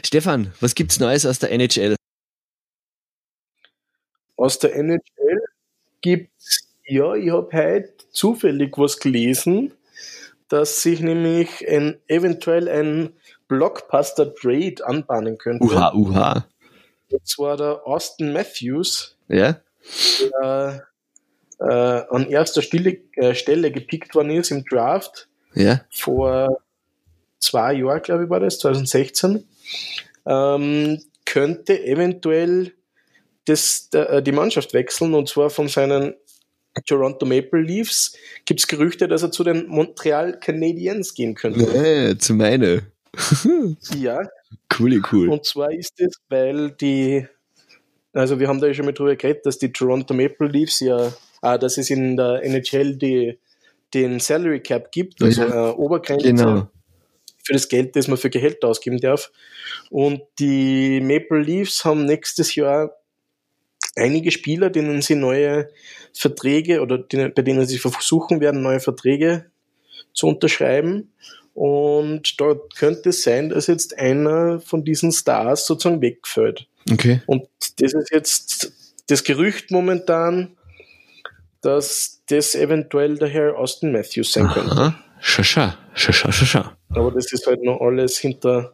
Stefan, was gibt's Neues aus der NHL? Aus der NHL gibt's, ja, ich habe heute zufällig was gelesen, dass sich nämlich ein, eventuell ein Blockbuster-Trade anbahnen könnte. Uha, uha. Und zwar der Austin Matthews, Ja? der äh, an erster Stelle, äh, Stelle gepickt worden ist im Draft Ja? vor zwei Jahren, glaube ich, war das, 2016, ähm, könnte eventuell das, der, äh, die Mannschaft wechseln und zwar von seinen Toronto Maple Leafs gibt es Gerüchte, dass er zu den Montreal Canadiens gehen könnte. Äh, zu meine. Ja, Cool, cool. und zwar ist es, weil die, also wir haben da ja schon mal drüber geredet, dass die Toronto Maple Leafs ja, ah, dass es in der NHL die, den Salary Cap gibt, also Ja. äh, Obergrenze Genau. für das Geld, das man für Gehälter ausgeben darf. Und die Maple Leafs haben nächstes Jahr einige Spieler, denen sie neue Verträge oder denen, bei denen sie versuchen werden, neue Verträge zu unterschreiben. Und dort könnte es sein, dass jetzt einer von diesen Stars sozusagen wegfällt. Okay. Und das ist jetzt das Gerücht momentan, dass das eventuell der Herr Austin Matthews sein könnte. Aha. Schascha, schascha, schascha. Aber das ist halt noch alles hinter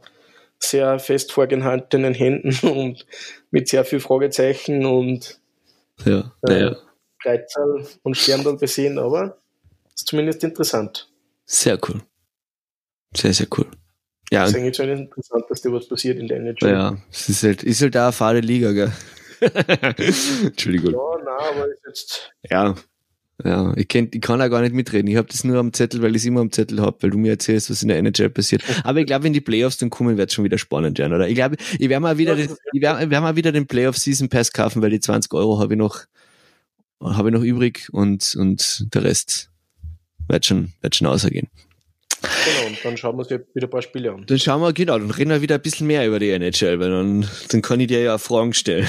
sehr fest vorgehaltenen Händen und mit sehr viel Fragezeichen und Ja, äh, naja. Kreuzerl und Sterndal besehen, aber ist zumindest interessant. Sehr cool. Sehr, sehr cool. Ja, Das ist eigentlich zumindest interessant, dass da was passiert in der NHL. ja, es ist halt, ist halt auch eine fade Liga, gell? Entschuldigung. Ja, nein, aber ist jetzt Ja. Ja, ich, kenn, ich kann auch gar nicht mitreden. Ich habe das nur am Zettel, weil ich es immer am Zettel habe, weil du mir erzählst, was in der NHL passiert. Aber ich glaube, wenn die Playoffs dann kommen, wird es schon wieder spannend werden, oder? Ich glaube, ich werde mal wieder, ich werd, werd mal wieder den Playoff Season Pass kaufen, weil die 20 Euro habe ich noch, habe ich noch übrig und, und der Rest wird schon, wird schon ausgehen. Genau. Und dann schauen wir uns ja wieder ein paar Spiele an. Dann schauen wir, genau, dann reden wir wieder ein bisschen mehr über die NHL, weil dann, dann kann ich dir ja Fragen stellen.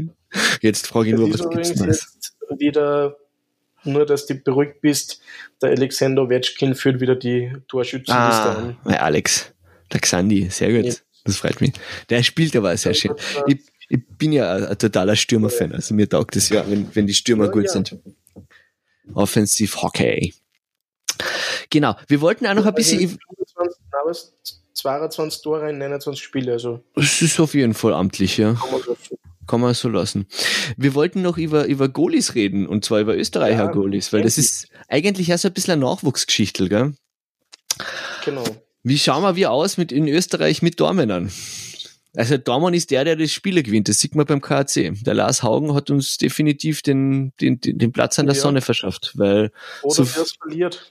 Jetzt frage ich Das nur, was gibt's übrigens Neues? jetzt wieder, nur dass du beruhigt bist, der Alexander Ovechkin führt wieder die Torschützenliste Ah, an. der Alex, der Xandi, sehr gut. Ja. Das freut mich. Der spielt aber sehr schön. Ich, ich bin ja ein, ein totaler Stürmer-Fan, also mir taugt es ja, wenn, wenn die Stürmer Ja, gut ja. sind. Offensiv Hockey. Genau, wir wollten auch noch ein bisschen, 25, na, was? 22 Tore in 29 Spiele, also es ist auf jeden Fall amtlich, ja. kann man so Kann man so lassen. Wir wollten noch über, über Goalies reden, und zwar über Österreicher Ja, Goalies, weil das ist eigentlich auch so ein bisschen eine Nachwuchsgeschichte, gell? Genau. Wie schauen wir aus mit in Österreich mit Dormännern? Also Dormann ist der, der das Spiel gewinnt. Das sieht man beim KAC. Der Lars Haugen hat uns definitiv den, den, den Platz an der ja. Sonne verschafft, weil oder so, verliert.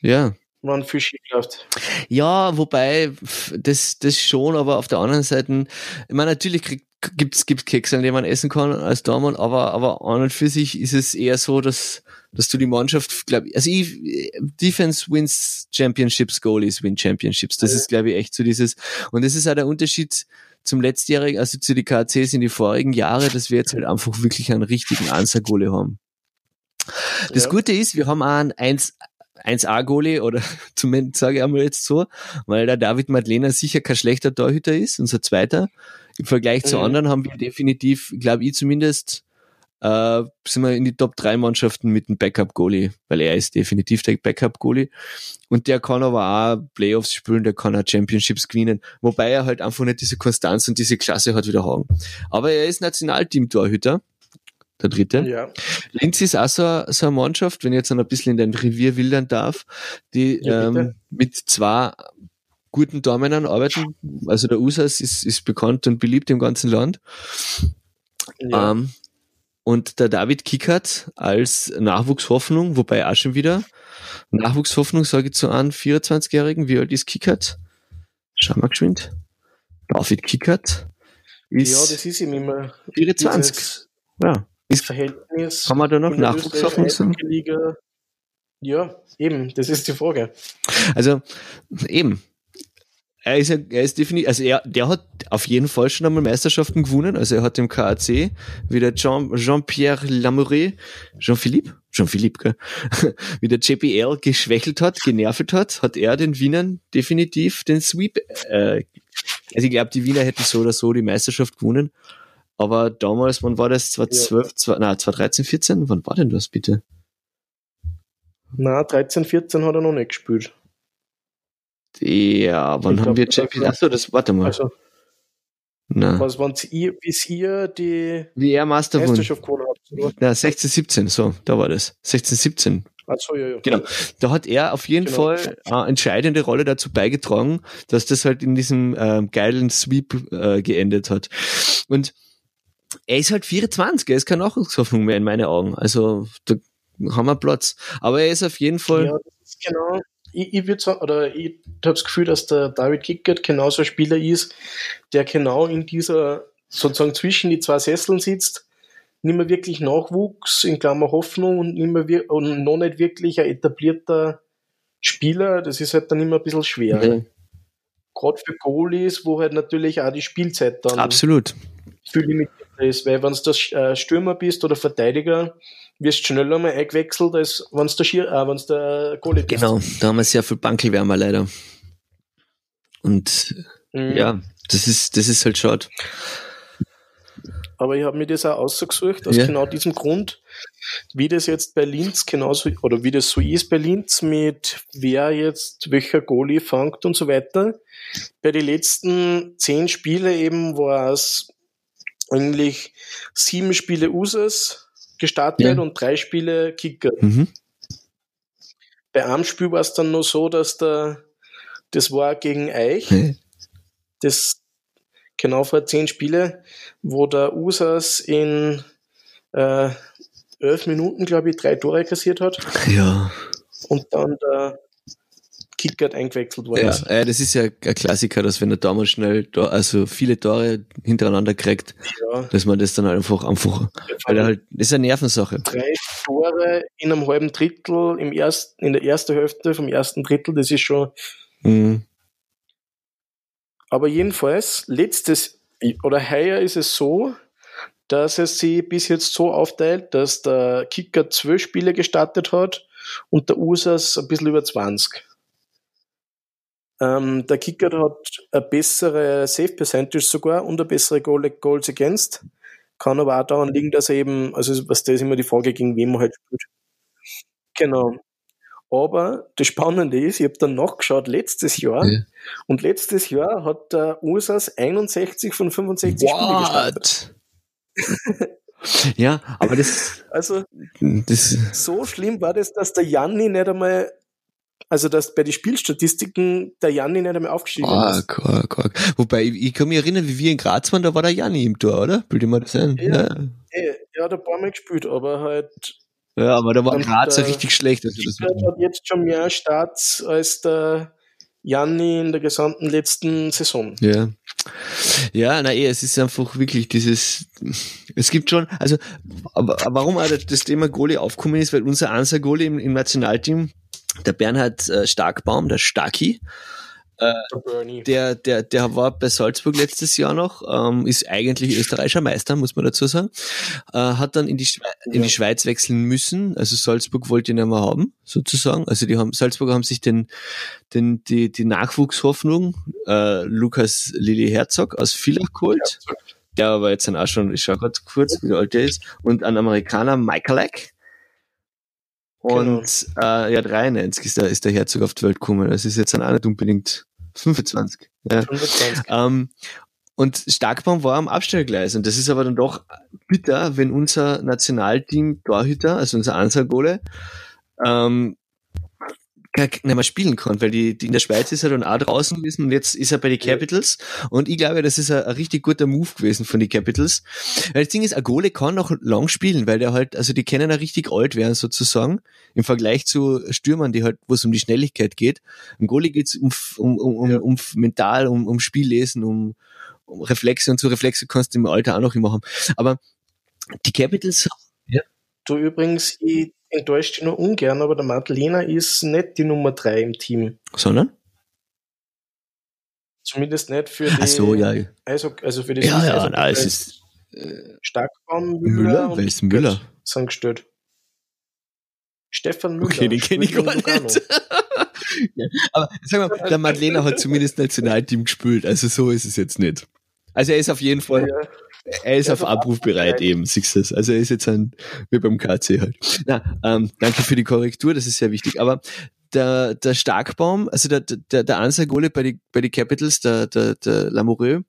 Ja. Man viel schief läuft. Ja, wobei das das schon, aber auf der anderen Seite, ich meine natürlich kriegt gibt's gibt's Kekse, die man essen kann als Dormann, aber aber an und für sich ist es eher so, dass dass du die Mannschaft, glaube also ich, Defense wins Championships, Goalies win Championships. Das ja. ist, glaube ich, echt so dieses, und das ist auch der Unterschied zum letztjährigen, also zu den KCs in die vorigen Jahre, dass wir jetzt halt einfach wirklich einen richtigen Answer-Goalie haben. Das ja. Gute ist, wir haben auch einen 1, 1A-Goalie oder zumindest sage ich einmal jetzt so, weil der David Madlena sicher kein schlechter Torhüter ist, unser zweiter. Im Vergleich mhm. zu anderen haben wir definitiv, glaube ich zumindest, äh, sind wir in die Top 3 Mannschaften mit dem Backup-Goalie, weil er ist definitiv der Backup-Goalie. Und der kann aber auch Playoffs spielen, der kann auch Championships gewinnen, wobei er halt einfach nicht diese Konstanz und diese Klasse hat wieder Hagen. Aber er ist Nationalteam-Torhüter, der dritte. Ja. Linz ist auch so, so eine Mannschaft, wenn ich jetzt noch ein bisschen in dein Revier wildern darf, die ja, ähm, mit zwei guten Tormännern arbeiten. Also der USAS ist, ist bekannt und beliebt im ganzen Land. Ja. Ähm, und der David Kickert als Nachwuchshoffnung, wobei auch schon wieder Nachwuchshoffnung, sage ich zu an, 24-Jährigen, wie alt ist Kickert? Schau mal geschwind. David Kickert ist. Ja, das ist ihm immer. 24. Ja. Ist, Verhältnis. Kann man da noch Nachwuchshoffnung sagen? Ja, eben, das ist die Frage. Also, eben, er ist, er ist definitiv, also er, der hat auf jeden Fall schon einmal Meisterschaften gewonnen. Also er hat im KAC wie der Jean, Jean-Pierre Lamoureux, Jean-Philippe, Jean-Philippe, gell? wie der JPL geschwächelt hat, genervt hat, hat er den Wienern definitiv den Sweep, äh, also ich glaube, die Wiener hätten so oder so die Meisterschaft gewonnen. Aber damals, wann war das? 2012, ja. 2, nein, 2013, 14? Wann war denn das bitte? Na, 13, 14 hat er noch nicht gespielt. Ja, wann ich haben wir Champions? Achso, das, warte mal. Also, Na. Was waren ihr, bis ihr die Wie er Master Meisterschaft gewonnen habt? Ja, 16, 17, so, da war das. 16, 17. Achso, ja, ja. Genau. Da hat er auf jeden genau. Fall eine entscheidende Rolle dazu beigetragen, dass das halt in diesem ähm, geilen Sweep äh, geendet hat. Und er ist halt 24, er ist keine Nachwuchshoffnung mehr in meinen Augen. Also da haben wir Platz. Aber er ist auf jeden Fall. Ja, das ist genau ich, ich würde sagen, oder ich habe das Gefühl, dass der David Kickert genauso ein Spieler ist, der genau in dieser, sozusagen zwischen die zwei Sesseln sitzt, nicht mehr wirklich Nachwuchs, in Klammer Hoffnung und, nicht mehr, und noch nicht wirklich ein etablierter Spieler, das ist halt dann immer ein bisschen schwer. Mhm. Gerade für Goalies, wo halt natürlich auch die Spielzeit dann Absolut. viel limitiert ist, weil wenn du äh, Stürmer bist oder Verteidiger, wirst schneller mal eingewechselt, als wenn es der, Schier, äh, wenn's der Goalie ist. Genau, da haben wir sehr viel Bankelwärmer leider. Und mhm. ja, das ist, das ist halt schade. Aber ich habe mir das auch ausgesucht, aus ja. genau diesem Grund, wie das jetzt bei Linz genauso, oder wie das so ist bei Linz mit wer jetzt welcher Goalie fängt und so weiter. Bei den letzten zehn Spiele eben war es eigentlich sieben Spiele USAs, gestartet ja. und drei Spiele Kicker. Mhm. Bei einem Spiel war es dann noch so, dass der, das war gegen Eich, mhm. das genau vor zehn Spiele, wo der USAs in äh, elf Minuten, glaube ich, drei Tore kassiert hat. Ja. Und dann der Kickert eingewechselt worden ja, ist. Äh, das ist ja ein Klassiker, dass wenn er damals schnell, da, also viele Tore hintereinander kriegt, ja. dass man das dann einfach einfach, weil er halt, das ist eine Nervensache. Drei Tore in einem halben Drittel, im ersten, in der ersten Hälfte vom ersten Drittel, das ist schon. Mhm. Aber jedenfalls, letztes, oder heuer ist es so, dass es sich bis jetzt so aufteilt, dass der Kicker zwölf Spiele gestartet hat und der USAs ein bisschen über 20. Ähm, der Kicker hat eine bessere Safe Percentage sogar und eine bessere Goal Goals against. Kann aber auch daran liegen, dass er eben, also was das ist immer die Frage, gegen wen man halt spielt. Genau. Aber das Spannende ist, ich habe dann nachgeschaut, letztes Jahr, ja. und letztes Jahr hat der USAs 61 von 65 What? Spiele ja, aber das. Also, das so schlimm war das, dass der Janni nicht einmal Also, dass bei den Spielstatistiken der Janni nicht einmal aufgestiegen Ah, ist. kork, kork. Wobei, ich, ich kann mich erinnern, wie wir in Graz waren, da war der Janni im Tor, oder? Bild ich mir das ein? Ja. Ja. Ey, Er hat ein paar Mal gespielt, aber halt, ja, aber da war Graz ja der richtig schlecht. Also das hat jetzt schon mehr Starts als der Janni in der gesamten letzten Saison. Ja. Ja, na eh, es ist einfach wirklich dieses, es gibt schon, also, aber, warum auch das Thema Goalie aufgekommen ist, weil unser Ansa Goalie im, im Nationalteam, der Bernhard äh, Starkbaum, der Starki, Der Bernie. der, der, der war bei Salzburg letztes Jahr noch, ähm, ist eigentlich österreichischer Meister, muss man dazu sagen, äh, hat dann in die, Schwe in die Ja. Schweiz wechseln müssen, also Salzburg wollte ihn nicht mehr haben, sozusagen, also die haben, Salzburger haben sich den, den, die, die Nachwuchshoffnung, äh, Lukas Lili Herzog aus Villach geholt, der aber jetzt dann auch schon, ich schau grad kurz, wie alt der ist, und ein Amerikaner, Michaelak, und äh, ja, 93 ist der, ist der Herzog auf die Welt gekommen. Das ist jetzt dann auch nicht unbedingt 25. Ja. 25. Ähm, und Starkbaum war am Abstellgleis. Und das ist aber dann doch bitter, wenn unser Nationalteam Torhüter, also unser Ansagole, ähm, gar nicht mehr spielen kann, weil die, die in der Schweiz ist er dann auch draußen gewesen und jetzt ist er bei den Capitals und ich glaube, das ist ein, ein richtig guter Move gewesen von den Capitals. Weil das Ding ist, Agole kann noch lang spielen, weil der halt, also die können ja richtig alt werden sozusagen, im Vergleich zu Stürmern, die halt, wo es um die Schnelligkeit geht. Im Goalie geht's um, um, um, um, um mental, um, um Spiellesen, um, um Reflexe und so Reflexe kannst du im Alter auch noch immer haben. Aber die Capitals, Du übrigens, ich enttäuscht dich nur ungern, aber der Madlena ist nicht die Nummer 3 im Team. sondern? Zumindest nicht für die Ach so, ja. Ja, Eishockey, also für die ja, Eishockey- na, es ist Starkbaum, Müller, Müller, wer ist Müller? sind gestellt. Stefan Müller. Okay, den kenne ich gar nicht. ja, aber sag mal, der Madlena hat zumindest Nationalteam gespielt, also so ist es jetzt nicht. Also er ist auf jeden Fall, Ja, er ist auf Abruf bereit eben, siehst du das. Also er ist jetzt ein, wie beim KC halt. Na, ähm, danke für die Korrektur, das ist sehr wichtig. Aber der, der Starkbaum, also der, der, der Ansagole bei die, bei die Capitals, der, der, der Lamoureux,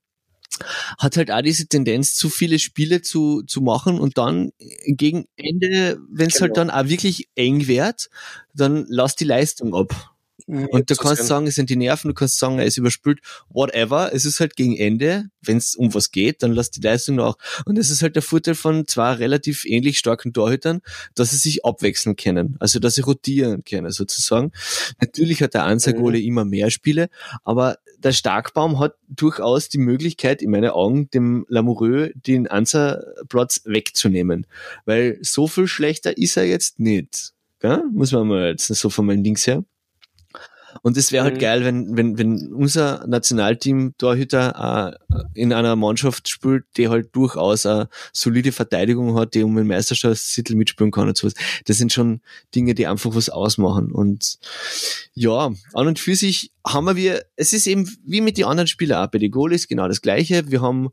hat halt auch diese Tendenz, zu viele Spiele zu, zu machen und dann gegen Ende, wenn es halt Genau. dann auch wirklich eng wird, dann lass die Leistung ab. Und du kannst sagen, es sind die Nerven, du kannst sagen, er ist überspült, whatever. Es ist halt gegen Ende, wenn es um was geht, dann lass die Leistung nach. Und das ist halt der Vorteil von zwei relativ ähnlich starken Torhütern, dass sie sich abwechseln können. Also, dass sie rotieren können, sozusagen. Natürlich hat der Ansagole Mhm. immer mehr Spiele, aber der Starkbaum hat durchaus die Möglichkeit, in meinen Augen, dem Lamoureux den Ansa-Platz wegzunehmen. Weil so viel schlechter ist er jetzt nicht. Gell? Muss man mal jetzt so von meinen Dings her. Und es wäre halt Mhm. geil, wenn, wenn, wenn unser Nationalteam Torhüter äh, in einer Mannschaft spielt, die halt durchaus eine solide Verteidigung hat, die um den Meisterschaftstitel mitspielen kann und sowas. Das sind schon Dinge, die einfach was ausmachen. Und ja, an und für sich haben wir, es ist eben wie mit den anderen Spielern auch. Bei den Goalies genau das Gleiche. Wir haben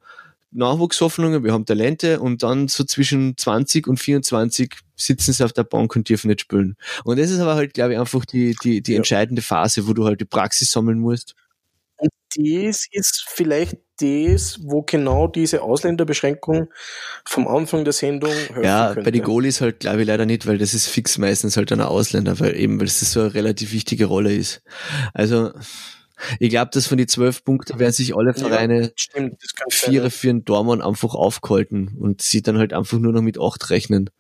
Nachwuchshoffnungen, wir haben Talente und dann so zwischen 20 und 24 sitzen sie auf der Bank und dürfen nicht spielen. Und das ist aber halt, glaube ich, einfach die, die, die entscheidende Phase, wo du halt die Praxis sammeln musst. Und das ist vielleicht das, wo genau diese Ausländerbeschränkung vom Anfang der Sendung helfen Ja, könnte. bei den Goalies halt, glaube ich, leider nicht, weil das ist fix meistens halt ein Ausländer, weil eben, weil das so eine relativ wichtige Rolle ist. Also, ich glaube, dass von die zwölf Punkten werden sich alle Vereine Stimmt, sein. Vierer für einen Dormann einfach aufgehalten und sie dann halt einfach nur noch mit acht rechnen.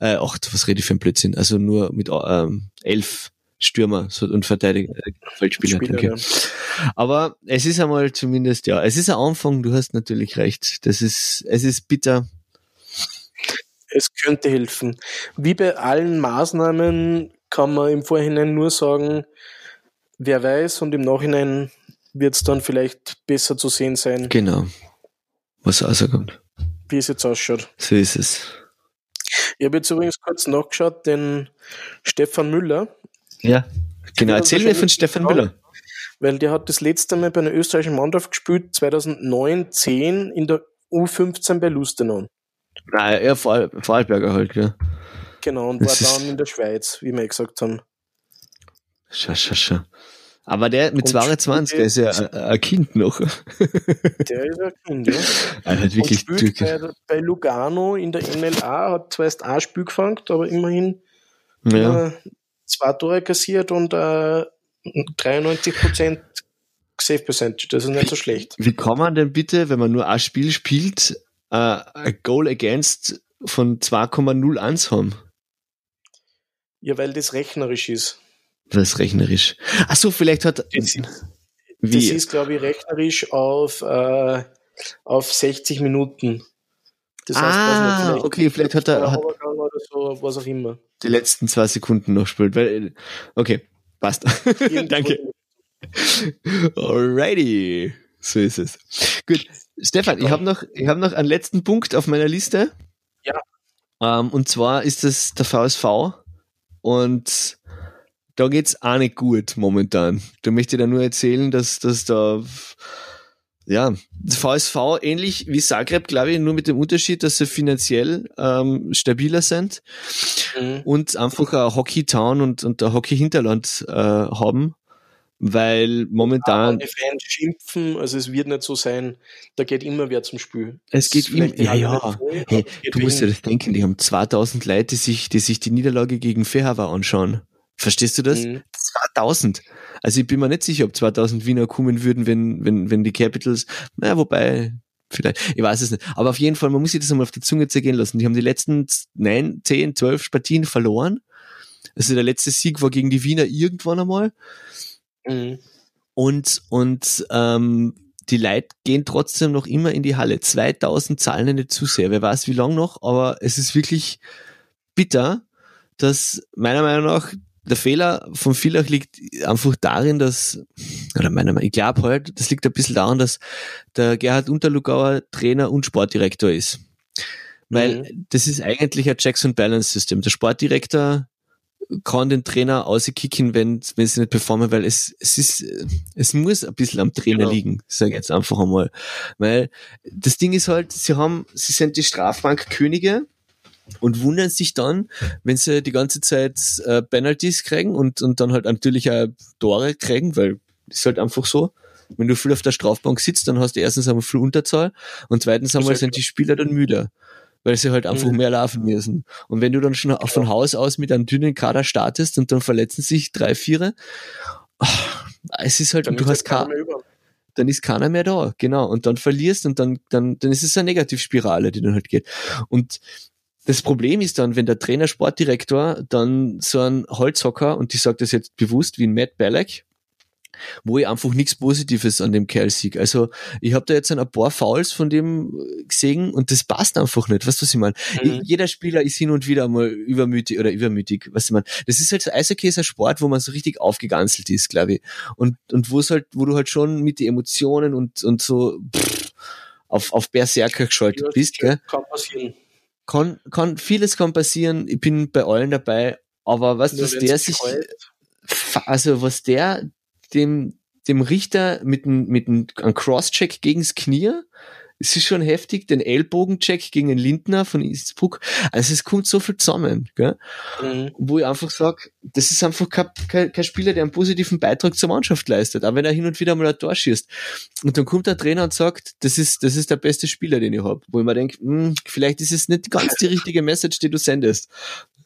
Äh, acht, was rede ich für ein Blödsinn? Also nur mit ähm, elf Stürmer und Verteidiger, äh, Feldspieler. Spieler, danke. ja. Aber es ist einmal zumindest, ja, es ist ein Anfang, du hast natürlich recht. Das ist, es ist bitter. Es könnte helfen. Wie bei allen Maßnahmen kann man im Vorhinein nur sagen, wer weiß, und im Nachhinein wird es dann vielleicht besser zu sehen sein, Genau. Was rauskommt. wie es jetzt ausschaut. So ist es. Ich habe jetzt übrigens kurz nachgeschaut, den Stefan Müller, Ja. Genau, erzähl mir von Stefan. Müller. weil der hat das letzte Mal bei einer österreichischen Mannschaft gespielt, 2009, 10 in der U15 bei Lustenau. Nein, er Vorarl Vorarlberger halt, ja. Genau, und war Das ist- dann in der Schweiz, wie wir eh gesagt haben. Schau, schau, schau. Aber der mit Und 22, der ist ja ein, Kind noch. Der ist ein Kind, ja. Er hat wirklich und spielt bei, bei Lugano in der NLA, hat zwar erst ein Spiel gefangen, aber immerhin Ja. äh, zwei Tore kassiert und äh, 93 Prozent Safe Percentage. Das ist nicht so schlecht. Wie kann man denn bitte, wenn man nur ein Spiel spielt, äh, ein Goal Against von 2,01 haben? Ja, weil das rechnerisch ist. Was rechnerisch? Ach so, vielleicht hat. Das, wie? das ist, glaube ich, rechnerisch auf, äh, auf 60 Minuten. Das heißt, ah, nicht, vielleicht okay, vielleicht hat er. Hat so, was auch immer. Die letzten zwei Sekunden noch spielt. Weil, okay, passt. Danke. Alrighty. So ist es. Gut. Stefan, ich habe noch, ich hab noch einen letzten Punkt auf meiner Liste. Ja. Ähm, und zwar ist es der VSV. Und da geht's auch nicht gut momentan. Da möchte ich dir nur erzählen, dass, dass da ja, VSV ähnlich wie Zagreb, glaube ich, nur mit dem Unterschied, dass sie finanziell ähm, stabiler sind mhm. und einfach ein Hockey-Town und, und ein Hockey-Hinterland äh, haben, weil momentan... Die Fans schimpfen, also es wird nicht so sein, da geht immer wer zum Spiel. Es geht immer, ja, ja, hey, du musst dir das denken, die haben 2000 Leute, die sich, die sich die Niederlage gegen Fehawa anschauen. Verstehst du das? Mhm. 2000. Also ich bin mir nicht sicher, ob 2000 Wiener kommen würden, wenn, wenn, wenn die Capitals, naja, wobei, vielleicht, ich weiß es nicht. Aber auf jeden Fall, man muss sich das einmal auf der Zunge zergehen lassen. Die haben die letzten neun, zehn, zwölf Partien verloren. Also der letzte Sieg war gegen die Wiener irgendwann einmal. Mhm. Und, und ähm, die Leute gehen trotzdem noch immer in die Halle. 2000 zahlen nicht zu sehr. Wer weiß wie lang noch, aber es ist wirklich bitter, dass meiner Meinung nach der Fehler von Villach liegt einfach darin, dass, oder meiner Meinung ich glaube halt, das liegt ein bisschen daran, dass der Gerhard Unterlugauer Trainer und Sportdirektor ist. Weil mhm. das ist eigentlich ein Checks and Balance System. Der Sportdirektor kann den Trainer auskicken, wenn, wenn sie nicht performen, weil es, es ist, es muss ein bisschen am Trainer genau. liegen, sage ich jetzt einfach einmal. Weil das Ding ist halt, sie haben, sie sind die Strafbankkönige und wundern sich dann, wenn sie die ganze Zeit äh, Penalties kriegen und, und dann halt natürlich auch Tore kriegen, weil ist halt einfach so. Wenn du viel auf der Strafbank sitzt, dann hast du erstens einmal viel Unterzahl und zweitens einmal sind die Spieler dann müde, weil sie halt einfach mhm. mehr laufen müssen. Und wenn du dann schon genau. von Haus aus mit einem dünnen Kader startest und dann verletzen sich drei, vier, oh, es ist halt, dann du hast keinen dann ist keiner mehr da, genau. Und dann verlierst und dann, dann, dann ist es eine Negativspirale, die dann halt geht. Und das Problem ist dann, wenn der Trainer, Sportdirektor dann so ein Holzhocker, und ich sage das jetzt bewusst, wie ein Matt Ballack, wo ich einfach nichts Positives an dem Kerl sehe. Also ich habe da jetzt ein paar Fouls von dem gesehen und das passt einfach nicht. Weißt du, was ich meine? Mhm. Jeder Spieler ist hin und wieder mal übermütig oder übermütig, was ich meine. Das ist halt so Eishockey ist ein Sport, wo man so richtig aufgeganzelt ist, glaube ich. Und, und wo es halt, wo du halt schon mit den Emotionen und, und so pff, auf, auf Berserker geschaltet ja, bist, gell? Kann passieren kann, kann, vieles kann passieren. Ich bin bei allen dabei. Aber was, was der sich, also was der dem, dem Richter mit einem, mit einem Crosscheck gegens Knie es ist schon heftig, den Ellbogencheck gegen den Lindner von Innsbruck. Also es kommt so viel zusammen, gell? Mhm. wo ich einfach sage, das ist einfach kein, kein, kein, Spieler, der einen positiven Beitrag zur Mannschaft leistet, auch wenn er hin und wieder mal ein Tor schießt. Und dann kommt der Trainer und sagt, das ist, das ist der beste Spieler, den ich habe. Wo ich mir denke, hm, vielleicht ist es nicht ganz die richtige Message, die du sendest.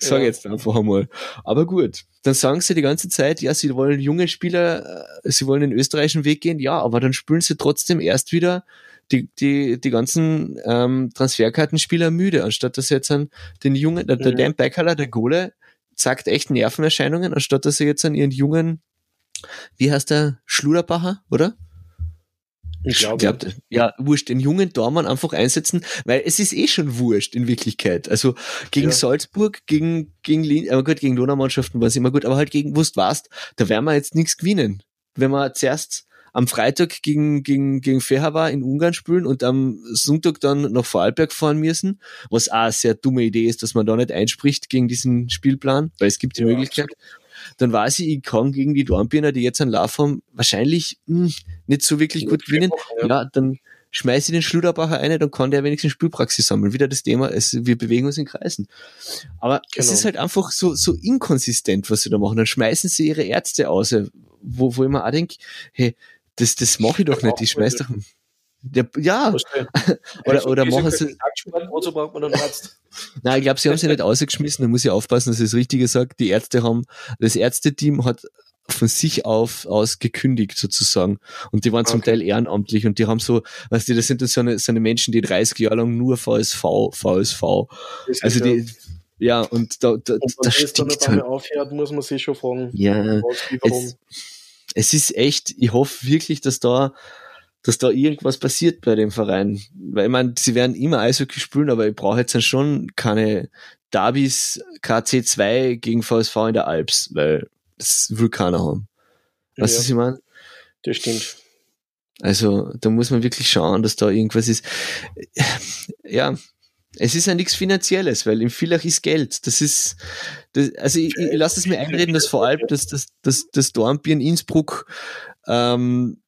Sag ja. jetzt einfach einmal. Aber gut, dann sagen sie die ganze Zeit, ja, sie wollen junge Spieler, äh, sie wollen den österreichischen Weg gehen, ja, aber dann spielen sie trotzdem erst wieder die, die, die ganzen ähm, Transferkartenspieler müde, anstatt dass jetzt an den jungen, der, der mhm. Dan Beckerler, der Gole, zeigt echt Nervenerscheinungen, anstatt dass sie jetzt an ihren jungen, wie heißt der, Schluderbacher, oder? Ich glaube. Glaub, ja, wurscht, den jungen Dormann einfach einsetzen, weil es ist eh schon wurscht in Wirklichkeit. Also gegen ja. Salzburg, gegen, gegen, aber gut, gegen Donaumannschaften war es immer gut, aber halt gegen, wusst warst, da werden wir jetzt nichts gewinnen. Wenn wir zuerst am Freitag gegen, gegen, gegen Fehawa in Ungarn spielen und am Sonntag dann nach Vorarlberg fahren müssen, was auch eine sehr dumme Idee ist, dass man da nicht einspricht gegen diesen Spielplan, weil es gibt die ja, Möglichkeit. Dann weiß ich, ich kann gegen die Dornbirner, die jetzt einen Lauf haben, wahrscheinlich mh, hm, nicht so wirklich gut gewinnen. Ja, dann schmeiße ich den Schluderbacher ein, dann kann der wenigstens Spielpraxis sammeln. Wieder das Thema, es, wir bewegen uns in Kreisen. Aber genau. es ist halt einfach so, so inkonsistent, was sie da machen. Dann schmeißen sie ihre Ärzte aus, wo, wo ich mir auch denke, hey, das, das mache ich doch nicht. Ich schmeiß doch. Der, ja. oder oder machen sie. Wozu braucht man einen Arzt? Nein, ich glaube, sie haben sie nicht ausgeschmissen. Da muss ich aufpassen, dass ich das Richtige sage. Die Ärzte haben, das Ärzteteam hat von sich auf aus gekündigt sozusagen. Und die waren zum Teil ehrenamtlich und die haben so, weißt du, das sind so eine, so eine Menschen, die 30 Jahre lang nur VSV, VSV. Also die, ja, und da, da, und da stinkt dann halt. aufhört, muss man sich schon fragen, ja, es, es ist echt, ich hoffe wirklich, dass da dass da irgendwas passiert bei dem Verein. Weil ich meine, sie werden immer Eishockey spielen, aber ich brauche jetzt dann schon keine Davis KC2 gegen VSV in der Alps, weil das will keiner haben. Weißt du, ja, was ich meine? Das stimmt. Also da muss man wirklich schauen, dass da irgendwas ist. Ja, es ist ja nichts Finanzielles, weil im Villach ist Geld. Das ist, das, also ich, ich lasse es mir einreden, dass vor allem das, das, das, das Dornbier in Innsbruck, ähm,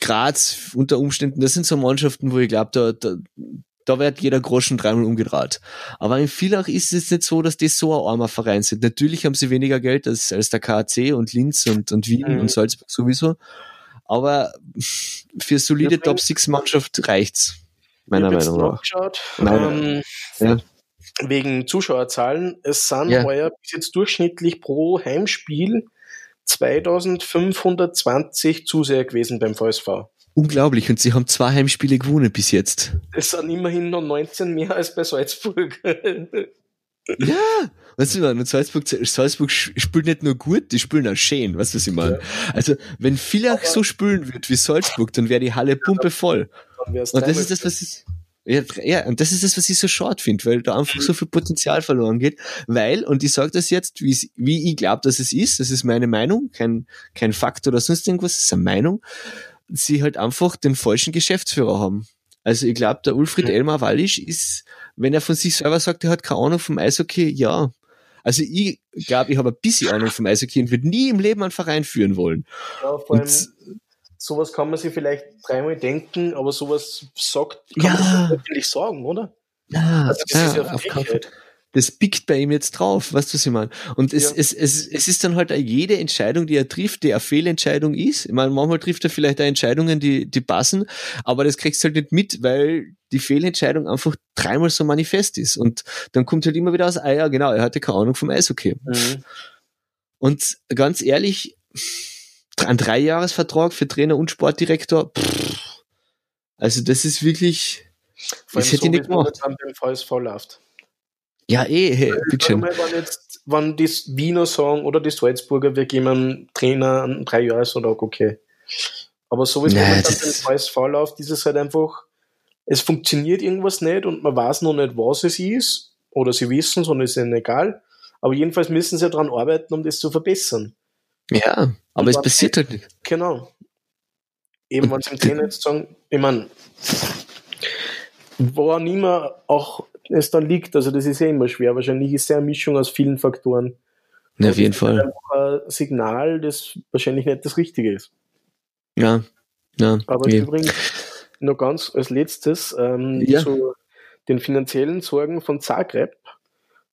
Graz unter Umständen, das sind so Mannschaften, wo ich glaube, da, da, da wird jeder Groschen dreimal umgedreht. Aber in Villach ist es nicht so, dass die so ein armer Verein sind. Natürlich haben sie weniger Geld als, als der KAC und Linz und, und Wien mhm. und Salzburg sowieso. Aber für solide Top-6-Mannschaft reicht's. Meiner Meinung nach. Ähm, ja. Wegen Zuschauerzahlen. Es sind ja. heuer bis jetzt durchschnittlich pro Heimspiel 2520 Zuseher gewesen beim VSV. Unglaublich. Und sie haben zwei Heimspiele gewonnen bis jetzt. Es sind immerhin noch 19 mehr als bei Salzburg. ja, weißt du, und Salzburg, Salzburg spielt nicht nur gut, die spielen auch schön, weißt du, was ich meine? Ja. Also, wenn Villach so spielen wird wie Salzburg, dann wäre die Halle pumpe voll. Und das ist das, was ich, ja, ja, und das ist das, was ich so short finde, weil da einfach so viel Potenzial verloren geht. Weil, und ich sage das jetzt, wie, wie ich glaube, dass es ist, das ist meine Meinung, kein, kein Fakt oder sonst irgendwas, das ist eine Meinung, sie halt einfach den falschen Geschäftsführer haben. Also ich glaube, der Ulfried Elmar Wallisch ist, wenn er von sich selber sagt, er hat keine Ahnung vom Eishockey, ja. Also ich glaube, ich habe ein bisschen Ahnung vom Eishockey und würde nie im Leben einen Verein führen wollen. Ja, vor allem, und, sowas kann man sich vielleicht dreimal denken, aber sowas sagt, kann ja. man natürlich sagen, oder? Ja, also das ja, ist ja auf das pickt bei ihm jetzt drauf, weißt du, was ich meine? Und es, ja. es, es, es ist dann halt jede Entscheidung, die er trifft, die eine Fehlentscheidung ist. Ich meine, manchmal trifft er vielleicht auch Entscheidungen, die, die passen, aber das kriegst du halt nicht mit, weil die Fehlentscheidung einfach dreimal so manifest ist. Und dann kommt halt immer wieder aus, ah ja, genau, er hatte keine Ahnung vom Eishockey. Mhm. Und ganz ehrlich, ein Dreijahresvertrag für Trainer und Sportdirektor, pff, also das ist wirklich, Vor das hätte so, ich nicht gemacht. Beim VSV läuft. Ja, eh, hey, bitte schön. Wenn, jetzt, wenn die Wiener sagen oder die Salzburger, wir geben einem Trainer einen Dreijahresvertrag, okay. Aber so wie es momentan beim VSV läuft, ist es halt einfach, es funktioniert irgendwas nicht und man weiß noch nicht, was es ist, oder sie wissen es und es ist ihnen egal. Aber jedenfalls müssen sie daran arbeiten, um das zu verbessern. Ja, aber es passiert halt nicht. Genau. Eben, wenn sie im jetzt sagen, ich meine, woran immer auch es dann liegt, also das ist ja immer schwer. Wahrscheinlich ist es ja eine Mischung aus vielen Faktoren. Ja, auf jeden Fall. Ein Signal, das wahrscheinlich nicht das Richtige ist. Ja, ja. Aber okay. übrigens noch ganz als letztes ähm, ja. zu den finanziellen Sorgen von Zagreb.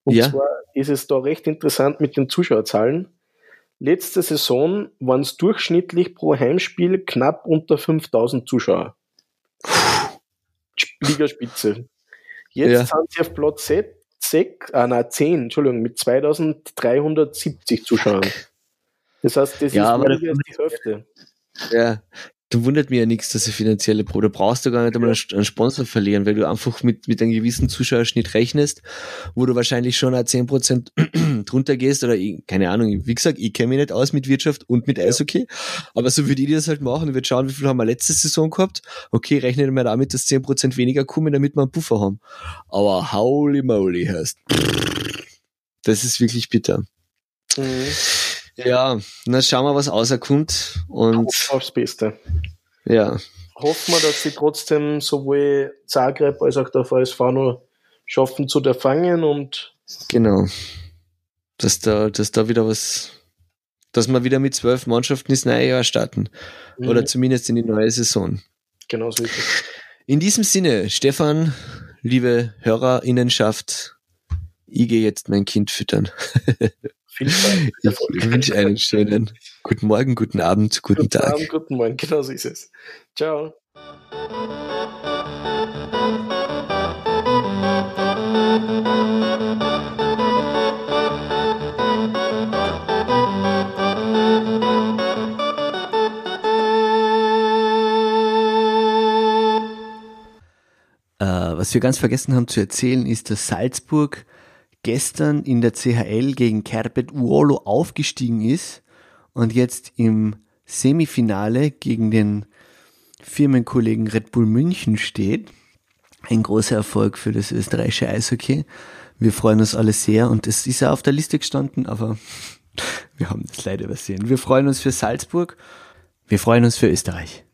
Und ja. zwar ist es da recht interessant mit den Zuschauerzahlen. Letzte Saison waren es durchschnittlich pro Heimspiel knapp unter 5000 Zuschauer. Ligaspitze. Jetzt ja. sind sie auf Platz 6, ah, nein, 10, Entschuldigung, mit 2370 Zuschauern. Das heißt, das ja, ist mehr als die Hälfte. Ja, da wundert mich ja nichts, dass sie finanzielle Pro. Da brauchst du gar nicht einmal einen Sponsor verlieren, weil du einfach mit, mit einem gewissen Zuschauerschnitt rechnest, wo du wahrscheinlich schon ein 10% drunter gehst oder ich, keine Ahnung, wie gesagt, ich kenne mich nicht aus mit Wirtschaft und mit Eishockey, aber so würde ich das halt machen. Ich würde schauen, wie viel haben wir letzte Saison gehabt. Okay, rechne mal damit, dass 10% weniger kommen, damit wir einen Puffer haben. Aber holy moly heißt. Das ist wirklich bitter. Mhm. Ja, na schauen wir, was außerkommt. Und aufs Beste. Ja. Hoffen wir, dass sie trotzdem sowohl Zagreb als auch der VSV noch schaffen zu erfangen und genau. Dass da, dass da wieder was, dass wir wieder mit zwölf Mannschaften ins neue Jahr starten. Mhm. Oder zumindest in die neue Saison. Genau so ist es. In diesem Sinne, Stefan, liebe HörerInnenschaft, ich gehe jetzt mein Kind füttern. Viel Spaß. Ich wünsche einen schönen guten Morgen, guten Abend, guten, guten Tag. Abend, guten Morgen, genau so ist es. Ciao. Was wir ganz vergessen haben zu erzählen, ist, dass Salzburg gestern in der CHL gegen Kerbet Uolo aufgestiegen ist und jetzt im Semifinale gegen den Firmenkollegen Red Bull München steht. Ein großer Erfolg für das österreichische Eishockey. Wir freuen uns alle sehr und es ist ja auf der Liste gestanden, aber wir haben das leider übersehen. Wir freuen uns für Salzburg. Wir freuen uns für Österreich.